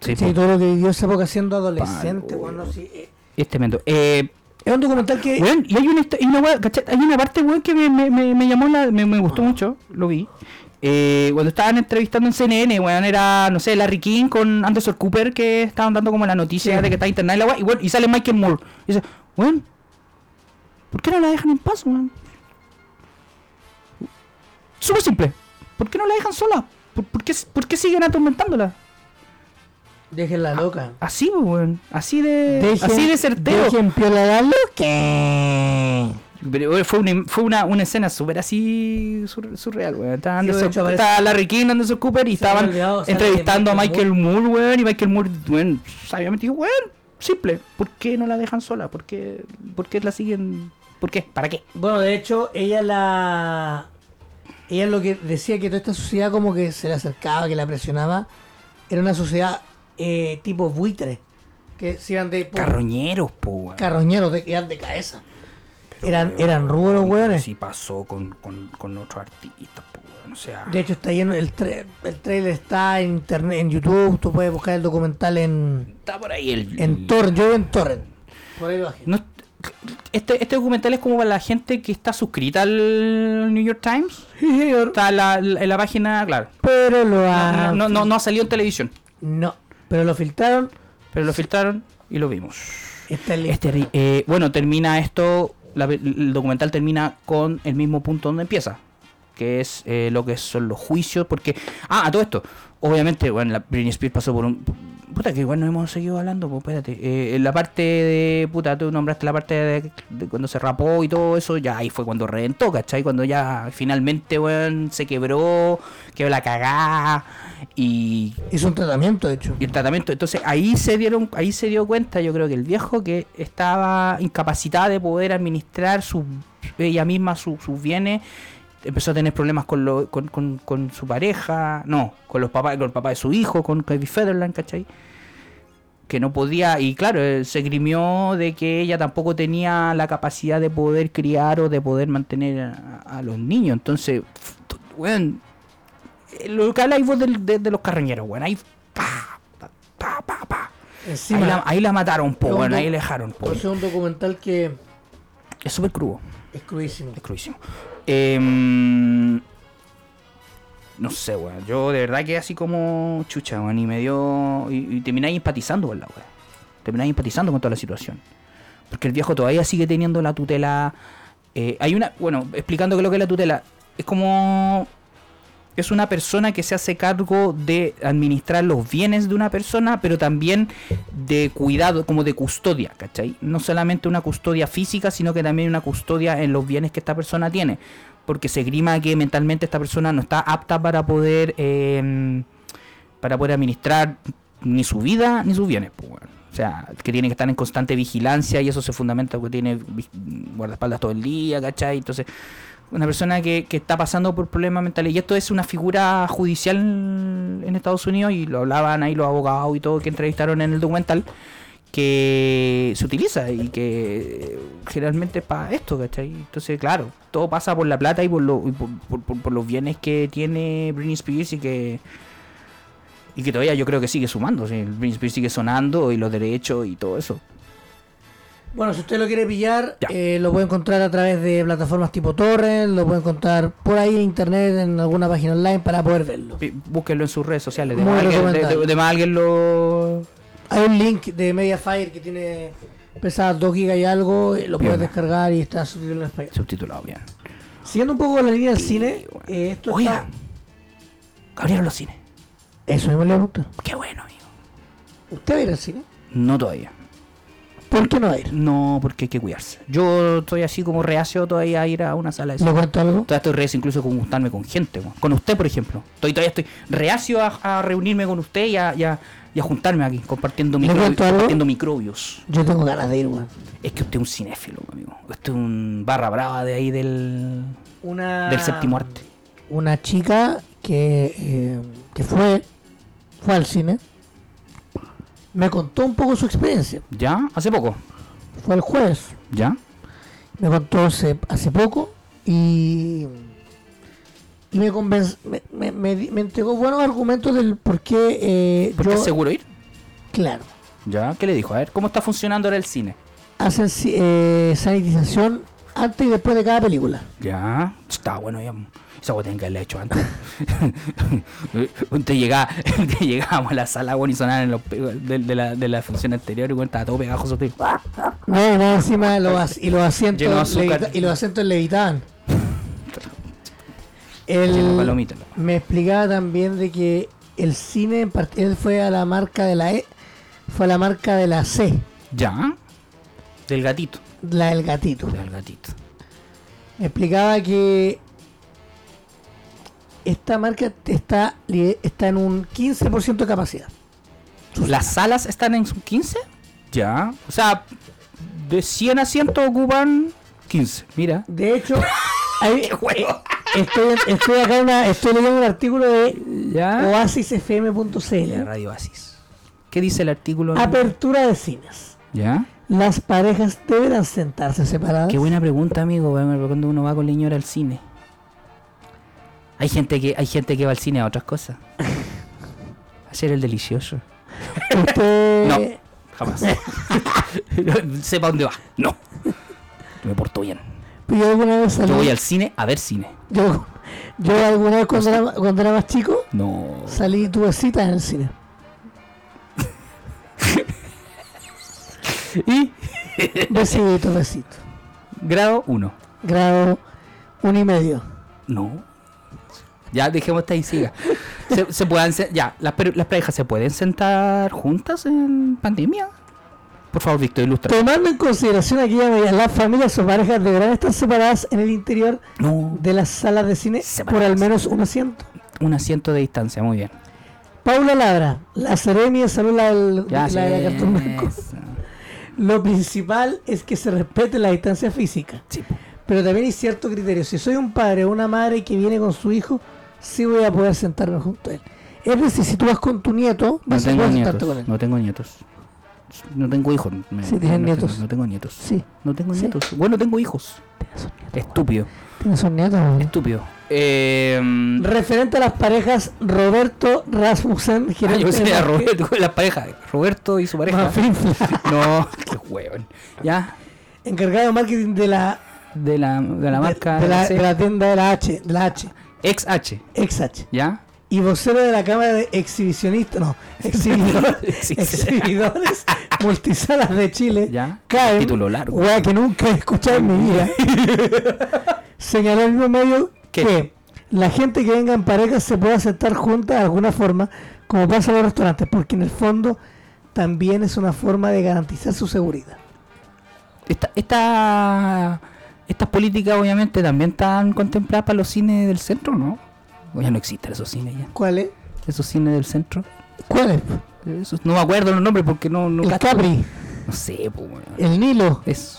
Speaker 2: Sí,
Speaker 3: todo lo que vivió esa época siendo adolescente.
Speaker 2: Palo.
Speaker 3: bueno, sí, eh,
Speaker 2: Es tremendo. Eh,
Speaker 3: es un documental que...
Speaker 2: Weón, y hay una, hay una, parte, weón, que me, me, me, me llamó la, me, me gustó mucho, lo vi. Eh, cuando estaban entrevistando en CNN, weón, era, no sé, Larry King con Anderson Cooper que estaban dando como la noticia
Speaker 3: Sí.
Speaker 2: de que está internada la weá, y, weón, y sale Michael Moore. Y dice, weón, ¿por qué no la dejan en paz, weón? Súper simple. ¿Por qué no la dejan sola? ¿Por, por qué, por qué siguen atormentándola?
Speaker 3: Déjenla loca.
Speaker 2: Así, weón. Así de,
Speaker 3: Dejen-
Speaker 2: así de certero.
Speaker 3: Dejen piola la loca.
Speaker 2: Pero fue una, fue una, una escena súper así sur- surreal, weón. Estaba,
Speaker 3: Sí, hecho,
Speaker 2: estaba Larry King, Anderson Cooper y
Speaker 3: Se
Speaker 2: estaban
Speaker 3: olvidado,
Speaker 2: entrevistando a
Speaker 3: Michael
Speaker 2: Michael Moore, weón. Y Michael Moore, weón, sabiamente dijo, weón, simple. ¿Por qué no la dejan sola? ¿Por qué, por qué la siguen? ¿Por qué? ¿Para qué?
Speaker 3: Bueno, de hecho, ella la. Ella lo que decía que toda esta sociedad como que se le acercaba, que la presionaba, era una sociedad eh, tipo buitre. Que se iban de.
Speaker 2: Carroñeros, po, weón.
Speaker 3: carroñeros, de, que iban de cabeza. Eran, eran rubros los hueones.
Speaker 2: Sí pasó con, con, con otros artistas, po, weón. O sea,
Speaker 3: De hecho, está lleno. El, tra- el trailer está en internet, en YouTube. Tú puedes buscar el documental en.
Speaker 2: está por ahí el...
Speaker 3: En Torrent. Yo en Torrent. Por ahí bajé.
Speaker 2: No, este, este documental es como para la gente que está suscrita al New York Times.
Speaker 3: Sí.
Speaker 2: Está en la, en la página, claro.
Speaker 3: Pero lo
Speaker 2: No,
Speaker 3: ha.
Speaker 2: no, no, no ha salido en televisión,
Speaker 3: No, pero lo filtraron.
Speaker 2: pero lo filtraron y lo vimos. Este, eh, bueno, termina esto, la el documental termina con el mismo punto donde empieza, que es eh, lo que son los juicios, porque... Ah, a todo esto, obviamente, bueno, la Britney Spears pasó por un... Puta, que igual no hemos seguido hablando, pues espérate. Eh, en la parte de... Puta, tú nombraste la parte de, de cuando se rapó y todo eso, ya ahí fue cuando reventó, ¿cachai? Cuando ya finalmente, weón, se quebró, quedó la cagada y
Speaker 3: Hizo un tratamiento, de hecho.
Speaker 2: y el tratamiento. Entonces ahí se dieron, ahí se dio cuenta, yo creo que el viejo que estaba incapacitada de poder administrar su, ella misma su- sus bienes, empezó a tener problemas con, lo, con, con, con su pareja, no, con los papás, con el papá de su hijo, con Kevin Federland, ¿cachai? Que no podía, y claro, eh, se grimió de que ella tampoco tenía la capacidad de poder criar o de poder mantener a, a los niños. Entonces, weón, eh, lo que vos del- de, de los carroñeros, weón, ahí pa, pa, pa, pa, pa.
Speaker 3: Encima,
Speaker 2: Ahí, la, ahí la mataron, po,
Speaker 3: es un
Speaker 2: weón, ahí la dejaron, po.
Speaker 3: Ser un documental que
Speaker 2: Es súper crudo.
Speaker 3: Es crudísimo.
Speaker 2: Es crudísimo. Em, no sé, weón. Yo de verdad que así como chucha, weón. Y me dio. Y, y termináis empatizando con la weón. Termináis empatizando con toda la situación. Porque el viejo todavía sigue teniendo la tutela. eh, hay una. Bueno, explicando qué es lo que es la tutela. Es como. Es una persona que se hace cargo de administrar los bienes de una persona, pero también de cuidado, como de custodia, ¿cachai? No solamente una custodia física, sino que también una custodia en los bienes que esta persona tiene. Porque se grima que mentalmente esta persona no está apta para poder eh, para poder administrar ni su vida ni sus bienes. pues. O sea, que tiene que estar en constante vigilancia y eso se fundamenta porque tiene guardaespaldas todo el día, ¿cachai? Entonces, una persona que, que está pasando por problemas mentales. Y esto es una figura judicial en Estados Unidos y lo hablaban ahí los abogados y todo que entrevistaron en el documental que se utiliza y que generalmente es para esto, ¿cachai? Entonces, claro, todo pasa por la plata y por, lo- y por los bienes que tiene Britney Spears y que y que todavía yo creo que sigue sumando, ¿sí? Britney Spears sigue sonando y los derechos y todo eso.
Speaker 3: Bueno, si usted lo quiere pillar, eh, lo puede encontrar a través de plataformas tipo Torrent, lo puede encontrar por ahí en internet, en alguna página online para poder verlo.
Speaker 2: Pi- Búsquenlo en sus redes sociales. De más, alguien, de,
Speaker 3: recomendable.
Speaker 2: de- de más alguien lo.
Speaker 3: Hay un link de Mediafire que tiene pesa 2 GB y algo, eh, lo puedes descargar y está subtitulado en español.
Speaker 2: Subtitulado bien.
Speaker 3: Siguiendo un poco la línea del cine, eh, esto
Speaker 2: Oiga,
Speaker 3: está...
Speaker 2: abrieron los cines.
Speaker 3: Eso mismo le pregunto.
Speaker 2: Qué bueno, amigo.
Speaker 3: ¿Usted va a ir al cine?
Speaker 2: No todavía.
Speaker 3: ¿Por qué no va a ir?
Speaker 2: No, porque hay que cuidarse. Yo estoy así como reacio todavía a ir a una sala de
Speaker 3: ¿Le cuento algo?
Speaker 2: Todavía estoy reacio incluso con juntarme con gente. weón. Con usted, por ejemplo. Estoy, todavía estoy reacio a, a reunirme con usted y a, y a- y a juntarme aquí, compartiendo,
Speaker 3: ¿Le
Speaker 2: microbi-
Speaker 3: cuento algo?
Speaker 2: compartiendo microbios.
Speaker 3: Yo tengo ganas de ir, weón.
Speaker 2: Es que usted es un cinéfilo, amigo. Usted es un barra brava de ahí del,
Speaker 3: Una...
Speaker 2: del séptimo arte.
Speaker 3: Una chica que, eh, que fue, fue al cine, me contó un poco su experiencia.
Speaker 2: ¿Ya? ¿Hace poco?
Speaker 3: Fue el jueves.
Speaker 2: ¿Ya?
Speaker 3: me contó hace, hace poco y, y me, convenc- me, me, me entregó buenos argumentos del por qué eh,
Speaker 2: ¿Por
Speaker 3: yo,
Speaker 2: qué es seguro ir?
Speaker 3: claro,
Speaker 2: ¿Ya? ¿Qué le dijo? A ver, ¿cómo está funcionando ahora el cine?
Speaker 3: hacen eh, sanitización antes y después de cada película.
Speaker 2: Ya, está bueno ya. Esa weá que haberla hecho antes. (laughs) Usted llegaba, (laughs) llegábamos a la sala bueno, y sonaban los de, de la, de la función anterior y bueno, estaba todo pegajoso. usted.
Speaker 3: No, no, encima los y los asientos levita- y los asientos levitaban. El, me explicaba también de que el cine en part- él fue a la marca de la E, fue a la marca de la C,
Speaker 2: Ya, del gatito.
Speaker 3: La del gatito.
Speaker 2: Del gatito.
Speaker 3: Me explicaba que esta marca está, está en un 15% de capacidad.
Speaker 2: ¿Las salas están en su 15? Ya, o sea, de 100 asientos ocupan 15. Mira.
Speaker 3: De hecho, (laughs) hay-
Speaker 2: ¡Qué juego!
Speaker 3: estoy, estoy acá en una- estoy leyendo un artículo de oasisfm.cl.
Speaker 2: Radio Oasis. ¿Qué dice el artículo?
Speaker 3: Apertura de cines.
Speaker 2: ¿Ya?
Speaker 3: Las parejas deberán sentarse separadas.
Speaker 2: Qué buena pregunta, amigo, cuando uno va con la señora al cine. Hay gente que hay gente que va al cine a otras cosas. (laughs) Hacer el delicioso.
Speaker 3: Usted,
Speaker 2: No. Jamás. (laughs) Sepa dónde va. No. Yo me porto bien.
Speaker 3: yo alguna vez salí,
Speaker 2: Yo voy al cine a ver cine.
Speaker 3: yo, yo alguna vez cuando era, cuando era más chico
Speaker 2: No.
Speaker 3: salí tuve cita en el cine.
Speaker 2: Y (laughs)
Speaker 3: Besito, besito.
Speaker 2: grado 1.
Speaker 3: Grado uno y medio.
Speaker 2: No. Ya dejemos esta y siga. Se, se puedan se- ya, las, las parejas se pueden sentar juntas en pandemia. Por favor, Víctor, ilustra.
Speaker 3: Tomando en consideración aquella medida, las familias o parejas deberán estar separadas en el interior
Speaker 2: No.
Speaker 3: de las salas de cine por al menos un asiento.
Speaker 2: Un asiento de distancia, muy bien.
Speaker 3: Paula Labra, la Seremi de Salud, la, del-
Speaker 2: Ya,
Speaker 3: la de Cartón Blanco. Lo principal es que se respete la distancia física.
Speaker 2: Sí.
Speaker 3: Pero también hay cierto criterio. Si soy un padre o una madre que viene con su hijo, sí voy a poder sentarme junto a él. Es decir, si tú vas con tu nieto,
Speaker 2: No
Speaker 3: vas a
Speaker 2: tengo
Speaker 3: sentarte
Speaker 2: nietos.
Speaker 3: con él.
Speaker 2: No tengo nietos. No tengo hijos. me-
Speaker 3: Sí, tienes
Speaker 2: no,
Speaker 3: nietos.
Speaker 2: Tengo, no tengo nietos.
Speaker 3: Sí,
Speaker 2: No tengo
Speaker 3: Sí.
Speaker 2: nietos. Bueno, tengo hijos. Estúpido.
Speaker 3: Tienes un nieto. ¿no?
Speaker 2: Estúpido. Eh,
Speaker 3: Referente a las parejas, Roberto Rasmussen,
Speaker 2: ah, yo pensé
Speaker 3: de
Speaker 2: que era Roberto, la pareja. Roberto y su pareja. (laughs) No, qué hueón. Ya.
Speaker 3: encargado de marketing de la,
Speaker 2: De la, de la marca
Speaker 3: de, la, de la tienda de la H, de la H,
Speaker 2: XH,
Speaker 3: XH.
Speaker 2: ¿ya?
Speaker 3: Y vocero de la Cámara de Exhibicionistas, no, exhibidor- (laughs) exhibidores (laughs) multisalas de Chile.
Speaker 2: Ya. Título largo.
Speaker 3: wea que nunca he escuchado en mi vida. (laughs) Señaló el mismo medio
Speaker 2: ¿Qué?
Speaker 3: que la gente que venga en parejas se puede aceptar junta de alguna forma, como pasa en los restaurantes, porque en el fondo también es una forma de garantizar su seguridad.
Speaker 2: Esta, esta, estas políticas obviamente también están contempladas para los cines del centro, ¿no? O ya no existen esos cines ya.
Speaker 3: ¿Cuál es?
Speaker 2: Esos cines del centro.
Speaker 3: ¿Cuál es?
Speaker 2: Esos- no me acuerdo los nombres porque no... no
Speaker 3: El. Capri,
Speaker 2: No sé, pues, weón.
Speaker 3: el Nilo,
Speaker 2: Es...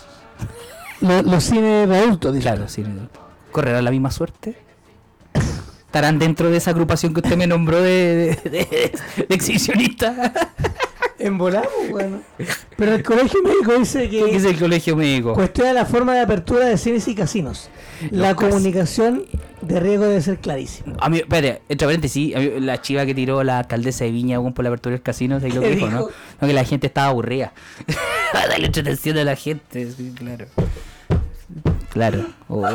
Speaker 3: lo- los cines de adultos, dice.
Speaker 2: Claro, cine de- ¿Correrá la misma suerte? ¿Estarán dentro de esa agrupación que usted me nombró de, de, de- de exhibicionistas?
Speaker 3: En volado, bueno. Pero el colegio médico dice
Speaker 2: ¿Qué es
Speaker 3: que
Speaker 2: el colegio médico?
Speaker 3: cuestiona la forma de apertura de cines y casinos. La
Speaker 2: cas-
Speaker 3: comunicación de riesgo debe ser clarísima.
Speaker 2: A mí, espérate, entre paréntesis, mí la chiva que tiró la alcaldesa de Viña por la apertura del casino, ¿sabes lo que
Speaker 3: ¿Qué
Speaker 2: dijo, no? No, que la gente estaba aburrida. Dale entretención a la gente, sí, claro. Claro. Oh.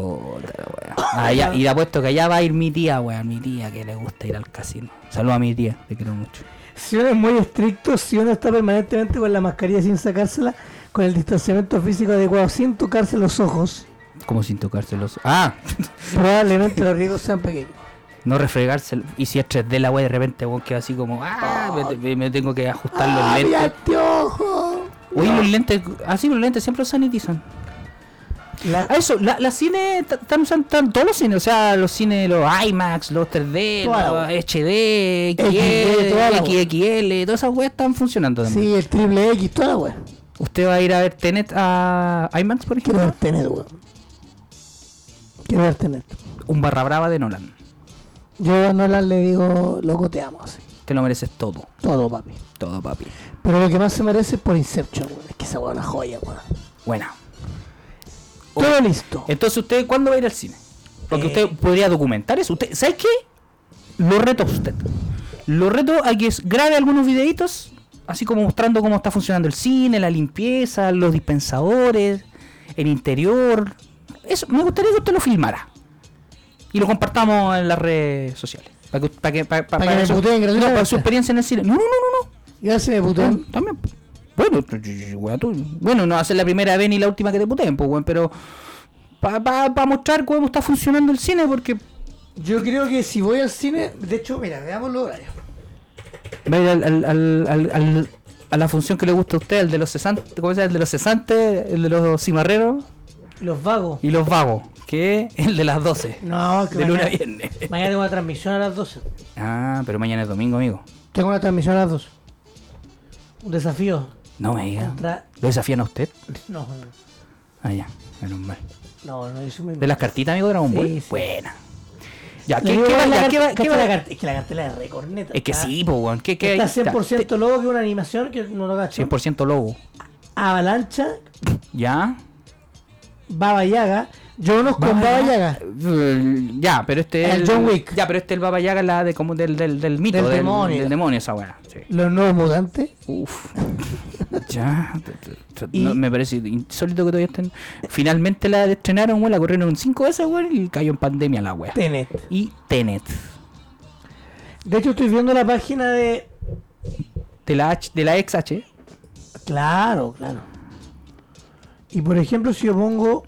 Speaker 2: La wea. Ah, y le apuesto que allá va a ir mi tía, weón, mi tía que le gusta ir al casino. Saludos a mi tía, te quiero mucho.
Speaker 3: Si uno es muy estricto, si uno está permanentemente con la mascarilla sin sacársela, con el distanciamiento físico adecuado, sin tocarse los ojos,
Speaker 2: Como sin tocarse los... Ah, (laughs)
Speaker 3: probablemente los riesgos sean pequeños.
Speaker 2: no refregarse. Y si es 3D la wea, de repente weón queda así como... Ah, me, me- me tengo que ajustar los
Speaker 3: ¡Ah,
Speaker 2: lentes.
Speaker 3: anteojo!
Speaker 2: Oye, los lentes, así los lentes siempre los sanitizan.
Speaker 3: La-
Speaker 2: A eso, la, la cine, están usando todos los cines, o sea, los cines, los IMAX, los 3D,
Speaker 3: Toda la
Speaker 2: los. HD, XL. XXL, todas esas weas están funcionando también.
Speaker 3: sí, el triple X, toda la wea.
Speaker 2: ¿Usted va a ir a ver Tenet a IMAX, por
Speaker 3: Quiero
Speaker 2: ejemplo?
Speaker 3: ver Tenet, weón. Quiero ver Tenet.
Speaker 2: Un barra brava de Nolan.
Speaker 3: Yo a Nolan le digo, loco, te amo, así.
Speaker 2: Te lo mereces todo,
Speaker 3: Todo, papi.
Speaker 2: todo, papi.
Speaker 3: Pero lo que más se merece es por Inception, weón. Es que esa weá es una joya, weón.
Speaker 2: Buena.
Speaker 3: Todo listo.
Speaker 2: Entonces, ¿usted cuándo va a ir al cine? Porque
Speaker 3: Eh.
Speaker 2: usted podría documentar eso. ¿Usted, ¿Sabe qué? Lo reto a usted. Lo reto a que grabe algunos videitos, así como mostrando cómo está funcionando el cine, la limpieza, los dispensadores, el interior. Eso, me gustaría que usted lo filmara. Y lo compartamos en las redes sociales. Para que, para que, para,
Speaker 3: Para que me
Speaker 2: su- no, para su experiencia en el cine. No, no, no, no.
Speaker 3: Ya se me putean.
Speaker 2: También. Bueno, tú- bueno, no va a ser la primera vez ni la última que te puteen, pues, weón, pero para mostrar cómo está funcionando el cine, porque
Speaker 3: Yo creo que si voy al cine, de hecho, mira, veamos los horarios.
Speaker 2: va al, al- al- al- al- a la función que le gusta a usted, el de los cesantes, ¿cómo se llama? El de los cesantes, el de los cimarreros
Speaker 3: Los vagos.
Speaker 2: y los vagos, que es el de las 12,
Speaker 3: No, que
Speaker 2: de lunes a
Speaker 3: mañana,
Speaker 2: viernes. (laughs)
Speaker 3: mañana tengo una transmisión a las 12.
Speaker 2: Ah, pero mañana es domingo, amigo.
Speaker 3: Tengo una transmisión a las 12. Un desafío.
Speaker 2: No me diga. ¿Lo desafían a usted?
Speaker 3: No, no,
Speaker 2: Ah, ya, menos mal.
Speaker 3: no, no, eso me...
Speaker 2: ¿De las cartitas, amigo, de Dragon Ball?
Speaker 3: sí.
Speaker 2: Buena. Ya, ¿qué, va-
Speaker 3: la
Speaker 2: ya, qué va-
Speaker 3: cacha
Speaker 2: qué va-
Speaker 3: la cart- Es que la cartela es recorneta.
Speaker 2: Es que
Speaker 3: está-
Speaker 2: sí, pues, weón. ¿Qué, qué
Speaker 3: Está
Speaker 2: ya,
Speaker 3: 100% logo que una animación que no lo gacho.
Speaker 2: 100% lobo.
Speaker 3: Avalancha,
Speaker 2: ¿Ya?
Speaker 3: Baba Yaga. Yo unos con Baba Yaga.
Speaker 2: Eh, Ya, pero este es
Speaker 3: El John Wick.
Speaker 2: Ya, pero este el Baba Yaga la de como del, del, del mito,
Speaker 3: Del
Speaker 2: del,
Speaker 3: demonio.
Speaker 2: del demonio esa weá. Sí.
Speaker 3: Los nuevos mutantes.
Speaker 2: Uf. (laughs) ya.
Speaker 3: Y-
Speaker 2: no, me parece insólito que todavía estén. Finalmente la estrenaron, weón, la corrieron 5 veces, weón, y cayó en pandemia la weá.
Speaker 3: Tenet.
Speaker 2: Y Tenet.
Speaker 3: De hecho, estoy viendo la página de.
Speaker 2: De la H, de la ex H.
Speaker 3: Claro, claro. Y por ejemplo, si yo pongo.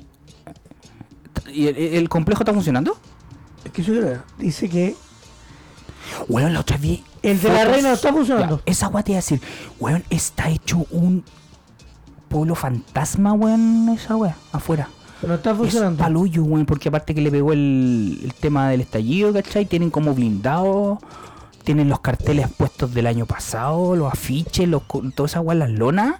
Speaker 2: ¿Y el, el complejo está funcionando?
Speaker 3: Es que yo. Dice que.
Speaker 2: Weón, la otra vez.
Speaker 3: El de la
Speaker 2: fotos-
Speaker 3: reina no está funcionando.
Speaker 2: Ya, esa weá te iba a decir, weón, está hecho un pueblo fantasma, weón, esa weá, afuera.
Speaker 3: No está
Speaker 2: Es
Speaker 3: funcionando.
Speaker 2: palullo, weón, porque aparte que le pegó el, el tema del estallido, ¿cachai? Tienen como blindado, tienen los carteles puestos del año pasado, los afiches, los, toda esa weá, las lonas.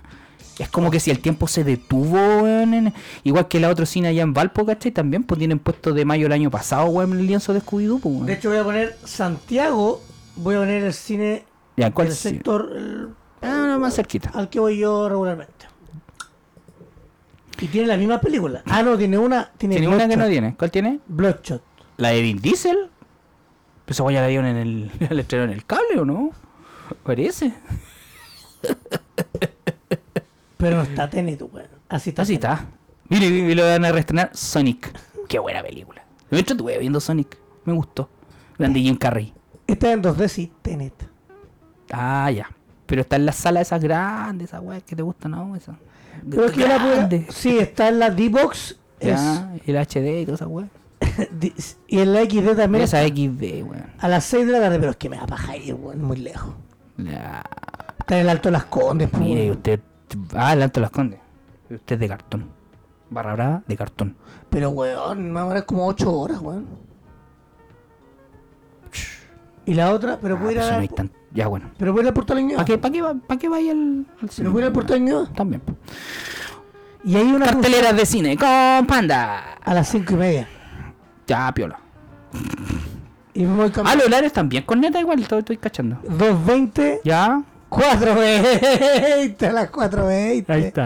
Speaker 2: Es como que si el tiempo se detuvo, weón. en- igual que la otra cine allá en Valpo, ¿cachai? También, pues tienen puesto de mayo del año pasado, weón, el lienzo de Scooby-Doo, pues, weón.
Speaker 3: De hecho, voy a poner Santiago. Voy a poner el cine
Speaker 2: Ya, ¿cuál
Speaker 3: del
Speaker 2: cine?
Speaker 3: sector el-
Speaker 2: Ah, no, más cerquita.
Speaker 3: al que voy yo regularmente. Y tiene la misma película. Ah, no, tiene una. Tiene,
Speaker 2: ¿Tiene una que no tiene? ¿Cuál tiene?
Speaker 3: Bloodshot.
Speaker 2: ¿La de Vin Diesel? Pues esa guaya la dieron en el, (laughs) el estreno en el cable, ¿o no? Parece.
Speaker 3: Pero no está Tenet, weón. Así está.
Speaker 2: Así está. Mire, y lo van a reestrenar Sonic. Qué buena película. Me entretuve viendo Sonic. Me gustó. Grande Jim Carrey.
Speaker 3: Está en 2D, sí, Tenet.
Speaker 2: Ah, ya. Pero está en la sala esas grandes, esas weas que te gustan, ¿no? Esa.
Speaker 3: Pero es que la
Speaker 2: Grande.
Speaker 3: Sí, está en la D-Box. es-
Speaker 2: Ya, el HD y todas esas weas. (laughs)
Speaker 3: y en la XD también.
Speaker 2: Esa XD, weón.
Speaker 3: A las 6 de la tarde, pero es que me da paja ir, weón, muy lejos.
Speaker 2: Ya.
Speaker 3: Está en el Alto de las Condes, pues,
Speaker 2: Mire, usted. Ah, el alto las condes. Usted es de cartón. Barra brava de cartón.
Speaker 3: Pero, weón, me va a como 8 horas, weón. Y la otra, pero
Speaker 2: Ah,
Speaker 3: puedo ir
Speaker 2: pues
Speaker 3: a.
Speaker 2: tan- Ya, bueno.
Speaker 3: Pero puedo ir al Portal.
Speaker 2: ¿Para qué, pa' qué, va- pa' qué vaya al, al cine?
Speaker 3: Pero puedo ir al Portal.
Speaker 2: También.
Speaker 3: Y hay una
Speaker 2: Carteleras de cine con Panda.
Speaker 3: a las 5 y media.
Speaker 2: Ya, piola.
Speaker 3: Y me voy
Speaker 2: Ah, los horarios también con neta igual, estoy, estoy cachando.
Speaker 3: 2.20,
Speaker 2: Ya.
Speaker 3: 4.20, (laughs) a las 4.20.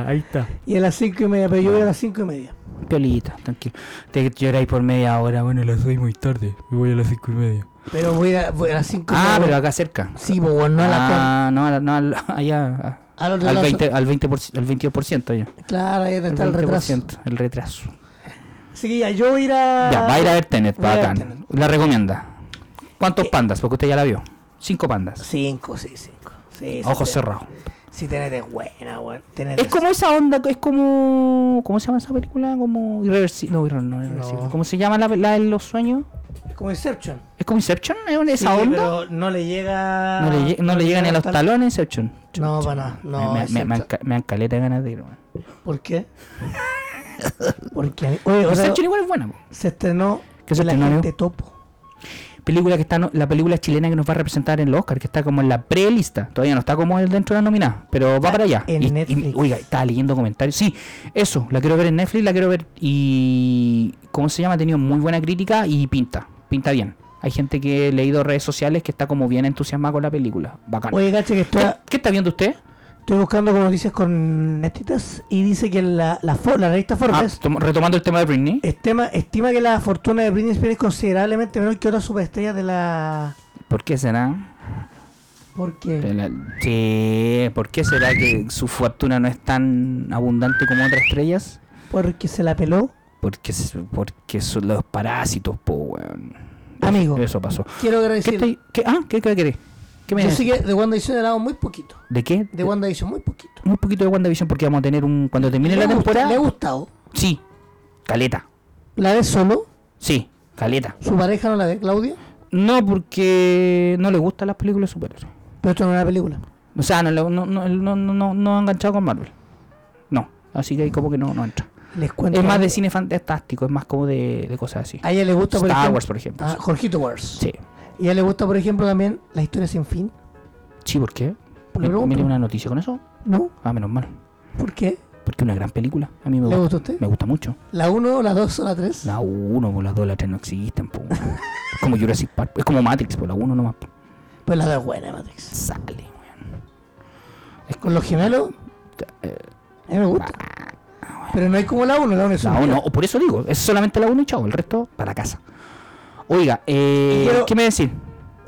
Speaker 2: ahí está.
Speaker 3: Y a las 5 y media, pero yo voy a las 5 y media.
Speaker 2: Piolita, tranquilo. Te lloráis por media hora, bueno, las doy muy tarde. Me voy a las cinco y media.
Speaker 3: Pero voy a, voy a las 5 y
Speaker 2: Ah, pero acá cerca.
Speaker 3: Sí, pues, weón, no a las
Speaker 2: Ah, no, a la- no, allá.
Speaker 3: Al
Speaker 2: Al
Speaker 3: lado.
Speaker 2: 20, al 20%, al 22% ya.
Speaker 3: cuatro. Claro, ahí está el retraso.
Speaker 2: 20%, el retraso.
Speaker 3: Así que ya, yo ir a.
Speaker 2: Ya, va a ir a ver Tenet,
Speaker 3: Voy a ver
Speaker 2: bacán.
Speaker 3: Tenet.
Speaker 2: La recomienda. ¿Cuántos
Speaker 3: Eh,
Speaker 2: pandas? Porque usted ya la vio. Cinco pandas.
Speaker 3: 5, sí, 5. Sí,
Speaker 2: Ojos cerrados.
Speaker 3: Si Tenet es buena, weón. Tenet
Speaker 2: Es como esa onda, es como. ¿Cómo se llama esa película? Como irreversible. No, irre- no, irreversible.
Speaker 3: No.
Speaker 2: ¿Cómo se llama la, la de los sueños?
Speaker 3: como Inception.
Speaker 2: ¿Es como Inception? ¿Es una- esa
Speaker 3: Sí,
Speaker 2: onda?
Speaker 3: Pero no le llega.
Speaker 2: No le, lle- no le llega ni a los
Speaker 3: tal-
Speaker 2: talones Inception.
Speaker 3: No, para nada. No,
Speaker 2: me, me, me,
Speaker 3: Inception.
Speaker 2: me ca- caleta ganas de ir, weón.
Speaker 3: ¿Por qué? (laughs) Porque, oye, o sea,
Speaker 2: Inception igual es buena. po.
Speaker 3: se estrenó
Speaker 2: ¿Qué se
Speaker 3: la
Speaker 2: estrenó,
Speaker 3: gente topo.
Speaker 2: Película que está, no- la película chilena que nos va a representar en el Oscar, que está como en la pre-lista. Todavía no está como dentro de la nominada, pero va para allá.
Speaker 3: en
Speaker 2: Y- y-
Speaker 3: Netflix.
Speaker 2: oiga, estaba leyendo comentarios. Sí, eso, la quiero ver en Netflix, la quiero ver. Y. ¿Cómo se llama? Ha tenido muy buena crítica y pinta. Pinta bien. Hay gente que he leído redes sociales que está como bien entusiasmada con la película. Bacán.
Speaker 3: Oye, caché que estoy,
Speaker 2: ¿Qué, qué está viendo usted?
Speaker 3: Estoy buscando como noticias con Netitas y dice que la, la, la revista
Speaker 2: Ah,
Speaker 3: Forbes
Speaker 2: tom- retomando el tema de Britney.
Speaker 3: estima, estima que la fortuna de Britney Spears es considerablemente menor que otras superestrellas de la.
Speaker 2: ¿Por qué será?
Speaker 3: Porque.
Speaker 2: De la- Sí, ¿por qué será que su fortuna no es tan abundante como otras estrellas?
Speaker 3: Porque se la peló.
Speaker 2: Porque, porque son los parásitos, po, weón.
Speaker 3: Amigo.
Speaker 2: Eso pasó.
Speaker 3: Quiero
Speaker 2: ¿Qué,
Speaker 3: agradecer.
Speaker 2: te- qué- ah, ¿qué, qué querés? ¿Qué me
Speaker 3: Yo sé que de WandaVision he hablado muy poquito.
Speaker 2: ¿De qué?
Speaker 3: De WandaVision, muy poquito.
Speaker 2: Un poquito de WandaVision porque vamos a tener un... Cuando termine
Speaker 3: ¿Le
Speaker 2: la
Speaker 3: gusta-
Speaker 2: temporada...
Speaker 3: ¿Le ha gustado?
Speaker 2: Sí. Caleta.
Speaker 3: ¿La ve solo?
Speaker 2: Sí. Caleta.
Speaker 3: ¿Su pareja no la ve, Claudia?
Speaker 2: No, porque no le gustan las películas superhéroes.
Speaker 3: Pero esto no es una película.
Speaker 2: O sea, no, no, no, no, no, ha enganchado con Marvel. No. Así que ahí como que no, no entra.
Speaker 3: Les cuento.
Speaker 2: Es más de cine fantástico, es más como de, de cosas así.
Speaker 3: A ella le gusta, por
Speaker 2: Star
Speaker 3: ejemplo.
Speaker 2: Wars, por ejemplo.
Speaker 3: Ah, Jorgito Wars.
Speaker 2: Sí.
Speaker 3: Y a ella le gusta, por ejemplo, también la historia sin fin.
Speaker 2: Sí, ¿por qué?
Speaker 3: Le
Speaker 2: ¿Me,
Speaker 3: pregunto.
Speaker 2: dio una noticia con eso?
Speaker 3: ¿No?
Speaker 2: Ah, menos mal.
Speaker 3: ¿Por qué?
Speaker 2: Porque es una gran película. A mí me
Speaker 3: ¿Le
Speaker 2: gusta.
Speaker 3: gusta a usted?
Speaker 2: Me gusta mucho.
Speaker 3: ¿La 1, la 2 o la 3?
Speaker 2: La 1, por las 2, la 3 no existen. Po. es como Jurassic Park. Es como Matrix, por la 1 nomás. po.
Speaker 3: Pues la 2 es buena, Matrix.
Speaker 2: Sale, weón.
Speaker 3: Con los gemelos,
Speaker 2: Eh,
Speaker 3: a mí me gusta. Pero no hay como la 1, la 1 es
Speaker 2: La
Speaker 3: una
Speaker 2: 1, por eso digo, es solamente la 1 y chao, el resto para casa. Oiga, eh, ¿qué me decir?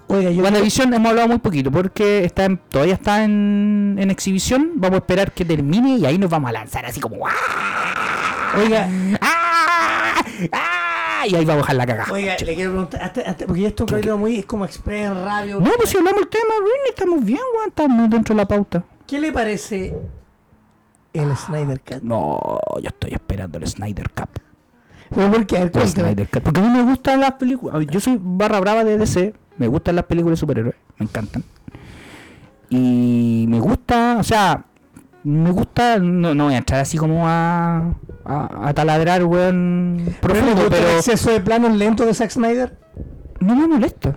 Speaker 3: Oiga, yo.
Speaker 2: WandaVision hemos hablado muy poquito porque está en- todavía está en, en exhibición. Vamos a esperar que termine y ahí nos vamos a lanzar así como ¡ah!
Speaker 3: Oiga,
Speaker 2: ¡Ah! ¡Ah! Y ahí vamos a bajar la cagada.
Speaker 3: oiga, le quiero preguntar. hasta- hasta- porque esto es un muy. Es como Express Radio.
Speaker 2: No, pues si hablamos el tema, Rini, estamos bien, weón, estamos dentro de la pauta.
Speaker 3: ¿Qué le parece el Snyder Cut?
Speaker 2: No, yo estoy esperando el Snyder Cup.
Speaker 3: Pero porque, a ver,
Speaker 2: El
Speaker 3: cuéntame.
Speaker 2: Snyder Cut. Porque a mí me gustan las películas. Yo soy barra brava de DC. Me gustan las películas de superhéroes. Me encantan. Y me gusta, o sea, me gusta. No, no voy a entrar así como a. a, a taladrar, weón.
Speaker 3: ¿Pero
Speaker 2: Profundo,
Speaker 3: el
Speaker 2: pero.
Speaker 3: exceso de planos lentos de Zack Snyder?
Speaker 2: No me molesta.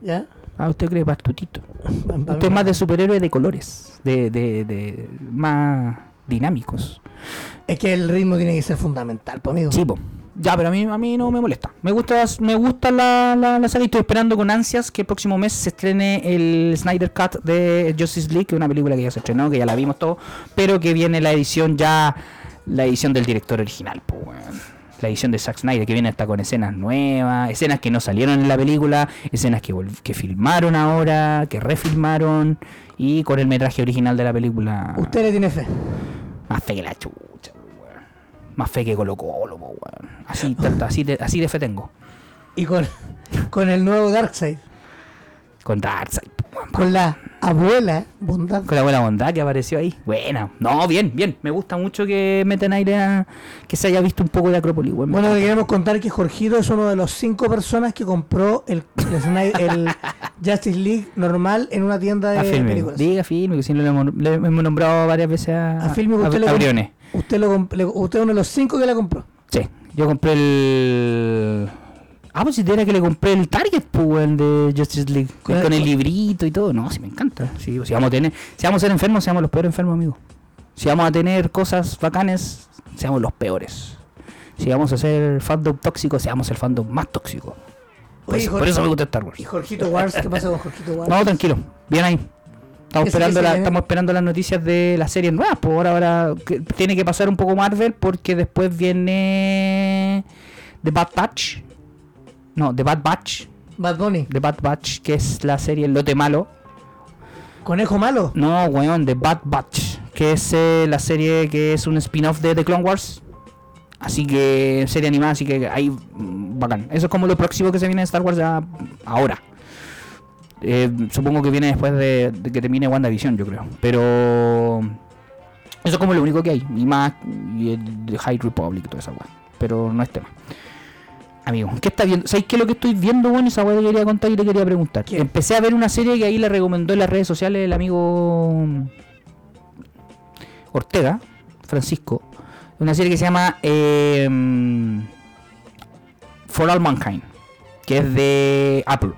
Speaker 3: ¿Ya?
Speaker 2: Ah, usted cree
Speaker 3: pa-
Speaker 2: Usted es más de superhéroes de colores. De, de, de. más dinámicos.
Speaker 3: Es que el ritmo tiene que ser fundamental, pues, amigo.
Speaker 2: Sí, po. Ya, pero a mí, a mí no me molesta. Me gusta, me gusta la, la, la y estoy esperando con ansias que el próximo mes se estrene el Snyder Cut de Justice League, que es una película que ya se estrenó, que ya la vimos todo, pero que viene la edición ya, la edición del director original, weón. la edición de Zack Snyder, que viene hasta con escenas nuevas, escenas que no salieron en la película, escenas que, que filmaron ahora, que refilmaron, y con el metraje original de la película.
Speaker 3: Usted le tiene fe.
Speaker 2: Más fe que la chucha, weón. Más fe que Colo Colo, weón. Así, tanto- así, de, así de fe tengo.
Speaker 3: Y con, con el nuevo Darkseid.
Speaker 2: Con Darkseid.
Speaker 3: Con la abuela bondad.
Speaker 2: Con la buena bondad que apareció ahí. Buena. No, bien, bien. Me gusta mucho que metan aire a... Que se haya visto un poco de Acrópolis,
Speaker 3: Bueno, le
Speaker 2: encanta.
Speaker 3: queremos contar que Jorgito es uno de los cinco personas que compró el, el, Snyder- el Justice League normal en una tienda de
Speaker 2: A
Speaker 3: películas.
Speaker 2: Diga Filmic, que sí lo hemos, le hemos nombrado varias veces a,
Speaker 3: A usted,
Speaker 2: a,
Speaker 3: usted, lo le- usted es uno de los cinco que la compró.
Speaker 2: Sí, yo compré el... Ah, pues si era que le compré el Target, pues, de Justice League.
Speaker 3: Con
Speaker 2: Con,
Speaker 3: el-
Speaker 2: librito y todo. No, sí me encanta. Sí, si vamos a tener... Si vamos a ser enfermos, seamos los peores enfermos, amigos. Si vamos a tener cosas bacanes, seamos los peores. Si vamos a ser fandom tóxico, seamos el fandom más tóxico. Por,
Speaker 3: Oye,
Speaker 2: eso, por
Speaker 3: Jorge-
Speaker 2: eso me gusta Star Wars.
Speaker 3: ¿Y Jorgito Wars? ¿Qué pasa con Jorgito Wars?
Speaker 2: No, tranquilo, bien ahí. Estamos esperando, la- estamos las noticias de las series nuevas. Por ahora, ahora que- tiene que pasar un poco Marvel porque después viene The Bad Batch. No, The Bad Batch.
Speaker 3: Bad Bunny.
Speaker 2: The Bad Batch, que es la serie El Lote Malo.
Speaker 3: Conejo malo.
Speaker 2: No, weón, The Bad Batch, que es eh, la serie que es un spin-off de The Clone Wars. Así que, serie animada, así que ahí, mm, bacán. Eso es como lo próximo que se viene de Star Wars ya ahora. Eh, supongo que viene después de, de que termine WandaVision, yo creo. Pero eso es como lo único que hay. Y más, y el High Republic y toda esa weá. Pero no es tema. Amigo, ¿qué está viendo? ¿Sabéis qué es lo que estoy viendo, bueno? Esa weá que quería contar y le quería preguntar.
Speaker 3: ¿Qué?
Speaker 2: Empecé a ver una serie que ahí le recomendó en las redes sociales el amigo Ortega, Francisco. Una serie que se llama eh, For All Mankind, que es de Apple,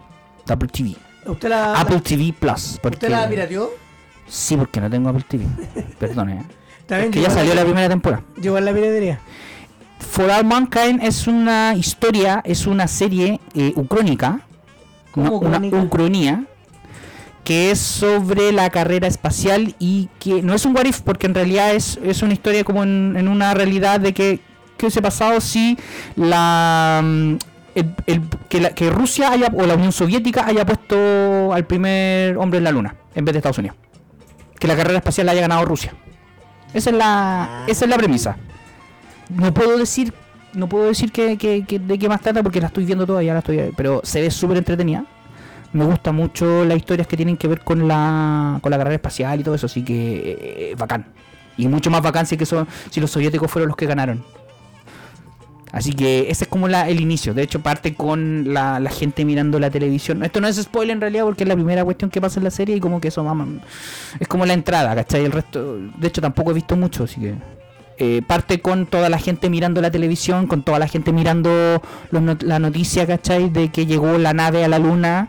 Speaker 2: de Apple TV.
Speaker 3: ¿Usted la,
Speaker 2: Apple
Speaker 3: la-
Speaker 2: TV Plus. Porque,
Speaker 3: ¿usted la pirateó?
Speaker 2: Sí, porque no tengo Apple TV. (laughs) Perdone, ¿eh? Es que ya salió
Speaker 3: la-
Speaker 2: la primera temporada.
Speaker 3: Llegó en la piratería.
Speaker 2: For All Mankind es una historia, es una serie eh, ucrónica,
Speaker 3: ¿Cómo
Speaker 2: una, ucronía, que es sobre la carrera espacial y que no es un what if porque en realidad es, es una historia como en, en una realidad de que qué hubiese pasado si la, mm, el- el- que, la- que Rusia haya o la Unión Soviética haya puesto al primer hombre en la luna en vez de Estados Unidos. Que la carrera espacial la haya ganado Rusia. Esa es la, esa es la premisa. No puedo decir, no puedo decir que, que- que- de qué más trata porque la estoy viendo todavía, la estoy, pero se ve súper entretenida. Me gusta mucho las historias que tienen que ver con la, con la carrera espacial y todo eso, así que eh, bacán. Y mucho más bacán que son, si los soviéticos fueron los que ganaron. Así que ese es como la, el inicio. De hecho, parte con la, la gente mirando la televisión. Esto no es spoiler en realidad porque es la primera cuestión que pasa en la serie y como que eso mamá, es como la entrada, ¿cachai? El resto, de hecho, tampoco he visto mucho, así que... eh, parte con toda la gente mirando la televisión, con toda la gente mirando los not- la noticia, ¿cachai? De que llegó la nave a la luna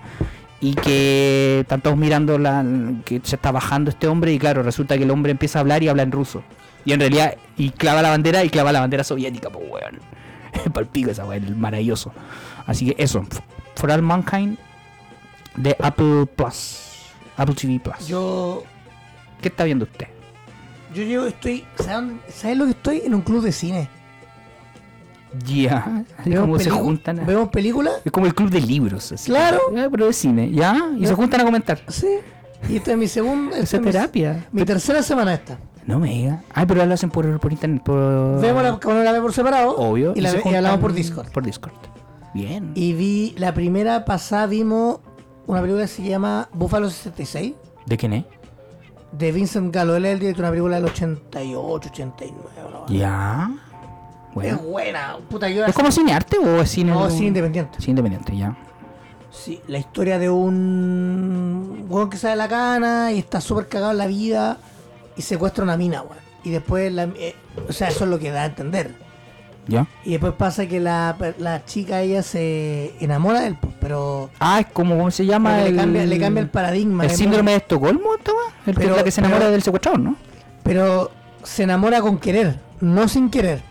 Speaker 2: y que están todos mirando la, que se está bajando este hombre y claro, resulta que el hombre empieza a hablar y habla en ruso. Y en realidad, y clava la bandera y clava la bandera soviética, pues weón. (laughs) Palpico esa weón, el maravilloso. Así que eso, For All Mankind de Apple Plus. Apple TV Plus.
Speaker 3: Yo,
Speaker 2: ¿Qué está viendo usted?
Speaker 3: Yo llevo, estoy, ¿sabe dónde- ¿sabes lo que estoy? En un club de cine.
Speaker 2: Ya,
Speaker 3: Vemos
Speaker 2: ¿cómo se juntan? a-
Speaker 3: ¿Vemos películas?
Speaker 2: Es como el club de libros. así.
Speaker 3: Claro.
Speaker 2: Pero de cine, ¿ya? Y se juntan a comentar.
Speaker 3: Sí. Y esta es mi segunda.
Speaker 2: Esa es
Speaker 3: mi-
Speaker 2: terapia.
Speaker 3: Mi tercera semana esta.
Speaker 2: No me diga. Ay, pero lo hacen por, por internet. Por...
Speaker 3: Vemos la, uno la ve por separado.
Speaker 2: Obvio.
Speaker 3: Y, la ve- y hablamos por Discord.
Speaker 2: Por Discord. Bien.
Speaker 3: Y vi la primera pasada, vimos una película que se llama Buffalo 66
Speaker 2: ¿De quién es?
Speaker 3: De Vincent Gallo. Él es el director de una película del 88, 89. ¿no?
Speaker 2: Ya.
Speaker 3: Es
Speaker 2: Bueno.
Speaker 3: buena. Puta, yo
Speaker 2: ¿Es como cine arte o es cine?
Speaker 3: No, cine independiente.
Speaker 2: Cine independiente, ya.
Speaker 3: Sí, la historia de un weón que sale de la cana y está súper cagado en la vida y secuestra una mina, weón. Y después, la, eh, o sea, eso es lo que da a entender.
Speaker 2: ¿Ya?
Speaker 3: Y después pasa que la, la chica, ella se enamora de él, pues, pero,
Speaker 2: Ah, es como, ¿cómo se llama? el...
Speaker 3: le, cambia, le cambia el paradigma.
Speaker 2: ¿El síndrome de Estocolmo? El que
Speaker 3: Pero-
Speaker 2: la que se enamora
Speaker 3: pero-
Speaker 2: del secuestrador, ¿no?
Speaker 3: Pero se enamora con querer, no sin querer.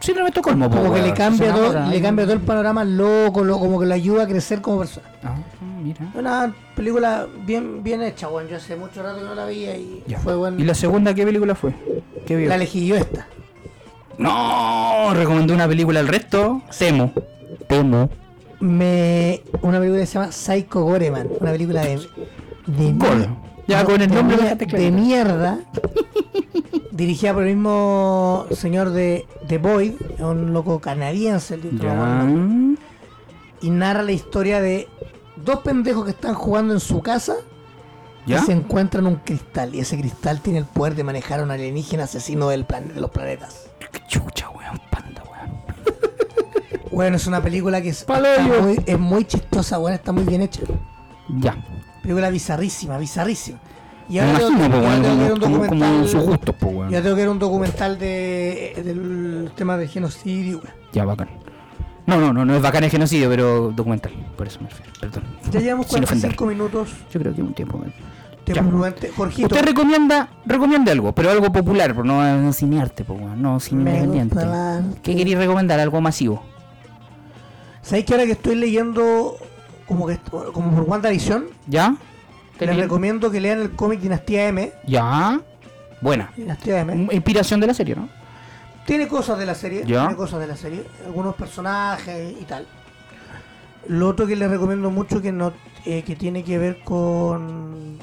Speaker 2: Síndrome de Estocolmo,
Speaker 3: Como que le cambia, todo,
Speaker 2: enamora,
Speaker 3: le cambia todo el panorama loco, lo- como que lo ayuda a crecer como persona.
Speaker 2: Ah, mira.
Speaker 3: Una película bien, bien hecha, weón. Yo hace mucho rato que no la veía y
Speaker 2: Ya.
Speaker 3: fue buena.
Speaker 2: ¿Y la segunda qué película fue? ¿Qué vio?
Speaker 3: La elegí yo esta.
Speaker 2: No, recomendó una película al resto. Temo. Temo.
Speaker 3: Me, una película que se llama Psycho Goreman, una película de, de.
Speaker 2: Ya con el nombre
Speaker 3: de mierda, dirigida por el mismo señor de The Void, un loco canadiense, el título, y narra la historia de dos pendejos que están jugando en su casa
Speaker 2: ¿Ya?
Speaker 3: y se encuentran un cristal y ese cristal tiene el poder de manejar a un alienígena asesino del plan- de los planetas.
Speaker 2: Chucha.
Speaker 3: Bueno, es una película que es, muy, es muy chistosa, bueno, está muy bien hecha.
Speaker 2: Ya.
Speaker 3: Película bizarrísima, bizarrísima. Y ahora tengo,
Speaker 2: imagino, pues,
Speaker 3: tengo que ver un
Speaker 2: como,
Speaker 3: documental.
Speaker 2: pues.
Speaker 3: Ya tengo que ver un documental de, del tema del genocidio.
Speaker 2: Ya, bacán. No, no, no, no es bacán el genocidio, pero documental. Por eso me refiero. Perdón.
Speaker 3: Ya llevamos
Speaker 2: Sin ofender.
Speaker 3: 45 minutos.
Speaker 2: Yo creo que un tiempo.
Speaker 3: Jorgito,
Speaker 2: Usted recomienda, recomiende algo, pero algo popular, pero no, no cinearte, pues, weón. No, cine independiente. ¿Qué queréis recomendar? Algo masivo.
Speaker 3: ¿Sabéis que ahora que estoy leyendo como que como por WandaVision,
Speaker 2: ¿Ya? ¿Te
Speaker 3: les recomiendo que lean el cómic Dinastía M.
Speaker 2: Ya. Buena.
Speaker 3: Dinastía M.
Speaker 2: Inspiración de la serie, ¿no?
Speaker 3: Tiene cosas de la serie,
Speaker 2: Ya.
Speaker 3: tiene cosas de la serie, algunos personajes y tal. Lo otro que les recomiendo mucho que no eh, que tiene que ver con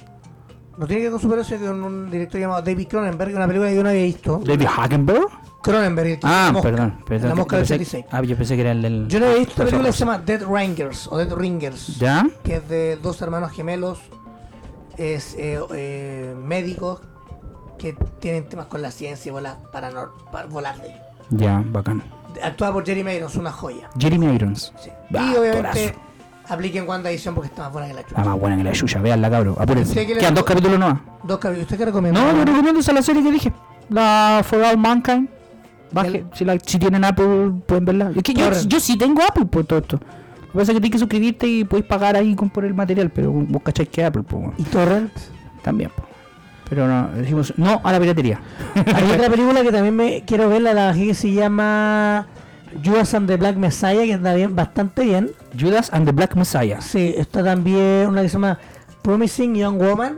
Speaker 3: no tiene que ver con superhéroes, con un director llamado David Cronenberg, una película que yo no había visto.
Speaker 2: David Hackenberg.
Speaker 3: Cronenberg,
Speaker 2: Ah,
Speaker 3: La Mosca,
Speaker 2: perdón, perdón.
Speaker 3: La mosca del
Speaker 2: pensé-
Speaker 3: 86.
Speaker 2: Ah, yo pensé que era el del.
Speaker 3: Yo no había visto película que se llama Dead Ringers o Dead Ringers,
Speaker 2: ¿Ya?
Speaker 3: que es de dos hermanos gemelos, es eh, eh, médicos que tienen temas con la ciencia y volar, paranor, para volar de ellos.
Speaker 2: Ya, bacán.
Speaker 3: Actuada por Jerry Irons, una joya.
Speaker 2: Jeremy Irons.
Speaker 3: Sí. Y obviamente
Speaker 2: actorazo.
Speaker 3: apliquen WandaVision porque está más buena que la chucha.
Speaker 2: más buena que la Yuya, veanla, cabrón. Apúrense.
Speaker 3: Le-
Speaker 2: Quedan dos capítulos nomás.
Speaker 3: Dos capítulos. ¿Usted qué recomienda?
Speaker 2: No, yo recomiendo esa la serie que dije. La For All Mankind. Baje, si, la, si tienen Apple, pueden verla. Es que yo, yo sí tengo Apple por todo esto. Lo que pasa es que tienes que suscribirte y podéis pagar ahí con, por el material, pero vos cacháis que Apple, pues, bueno,
Speaker 3: ¿Y Torrent?
Speaker 2: también. pues. Pero no, decimos no a la piratería. (laughs)
Speaker 3: Hay otra película que también me quiero ver, la bajé que se llama Judas and the Black Messiah, que está bien, bastante bien.
Speaker 2: Judas and the Black Messiah.
Speaker 3: Sí, está también una que se llama Promising Young Woman.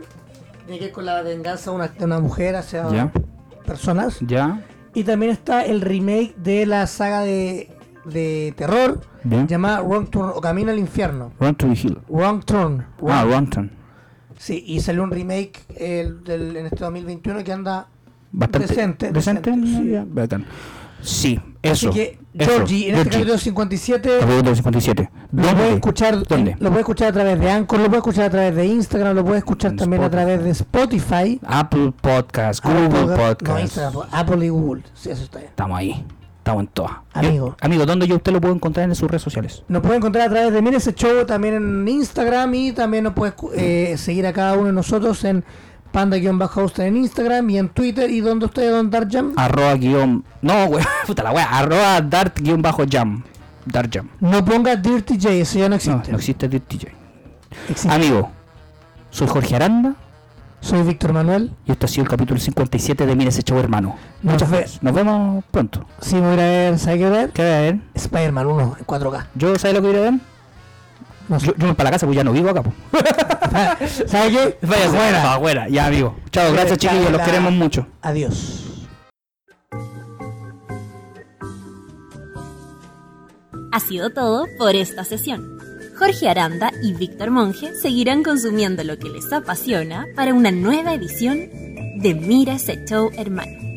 Speaker 3: Tiene que ver con la venganza de una, de una mujer hacia
Speaker 2: Ya.
Speaker 3: personas.
Speaker 2: ¿Ya?
Speaker 3: Y también está el remake de la saga de, de terror
Speaker 2: Bien.
Speaker 3: llamada Wrong Turn o Camino al Infierno.
Speaker 2: Run to the Hill.
Speaker 3: Wrong Turn.
Speaker 2: Ah, Wrong Turn.
Speaker 3: Sí, y salió un remake el, del, en este 2021 que anda
Speaker 2: Bastante
Speaker 3: Decente,
Speaker 2: decente.
Speaker 3: decente, sí.
Speaker 2: ya, bacán. Sí, eso.
Speaker 3: Así que,
Speaker 2: eso,
Speaker 3: Georgie, en este capítulo 57
Speaker 2: Capítulo 57.
Speaker 3: lo
Speaker 2: ¿Dónde?
Speaker 3: puede escuchar
Speaker 2: ¿Dónde?
Speaker 3: lo puede escuchar a través de Anchor, lo puede escuchar a través de Instagram, lo puede escuchar
Speaker 2: En
Speaker 3: también a través de Spotify,
Speaker 2: Apple Podcast, Google
Speaker 3: Apple Podcast- no, Instagram, Apple y Google. Sí, eso está bien.
Speaker 2: Estamos ahí. Estamos en todas.
Speaker 3: Amigo.
Speaker 2: Yo- amigo, ¿dónde yo usted lo puedo encontrar en sus redes sociales?
Speaker 3: Nos puede encontrar a través de Mira ese show también en Instagram y también nos puede escu- eh, seguir a cada uno de nosotros en panda-host en Instagram y en Twitter y donde usted don Dark Jam.
Speaker 2: Arroba guion. No, güey. (laughs) Puta la wea. Arroba dart guion bajo jam.
Speaker 3: No ponga Dirty J, eso ya no
Speaker 2: No,
Speaker 3: existe.
Speaker 2: no existe DJ.
Speaker 3: Existe.
Speaker 2: Amigo, soy Jorge Aranda
Speaker 3: Soy Víctor Manuel.
Speaker 2: y esto ha sido el capítulo 57 de Mira ese show, hermano.
Speaker 3: Nos
Speaker 2: Muchas gracias. Nos vemos pronto.
Speaker 3: Sí, voy a ir a ver, ¿sabe qué ver?
Speaker 2: ¿Qué ver?
Speaker 3: Spider-Man 1 en 4K.
Speaker 2: ¿Yo sabes lo que voy a ver?
Speaker 3: No sé.
Speaker 2: Yo, yo voy para la casa, pues ya no vivo acá, pues. (laughs)
Speaker 3: ¿Sabe qué?
Speaker 2: Váyase, pa' afuera. Ya, amigo. Chao, gracias, chiquillos. Los queremos mucho.
Speaker 3: Adiós.
Speaker 1: Ha sido todo por esta sesión. Jorge Aranda y Víctor Monge seguirán consumiendo lo que les apasiona para una nueva edición de Mira ese show hermano.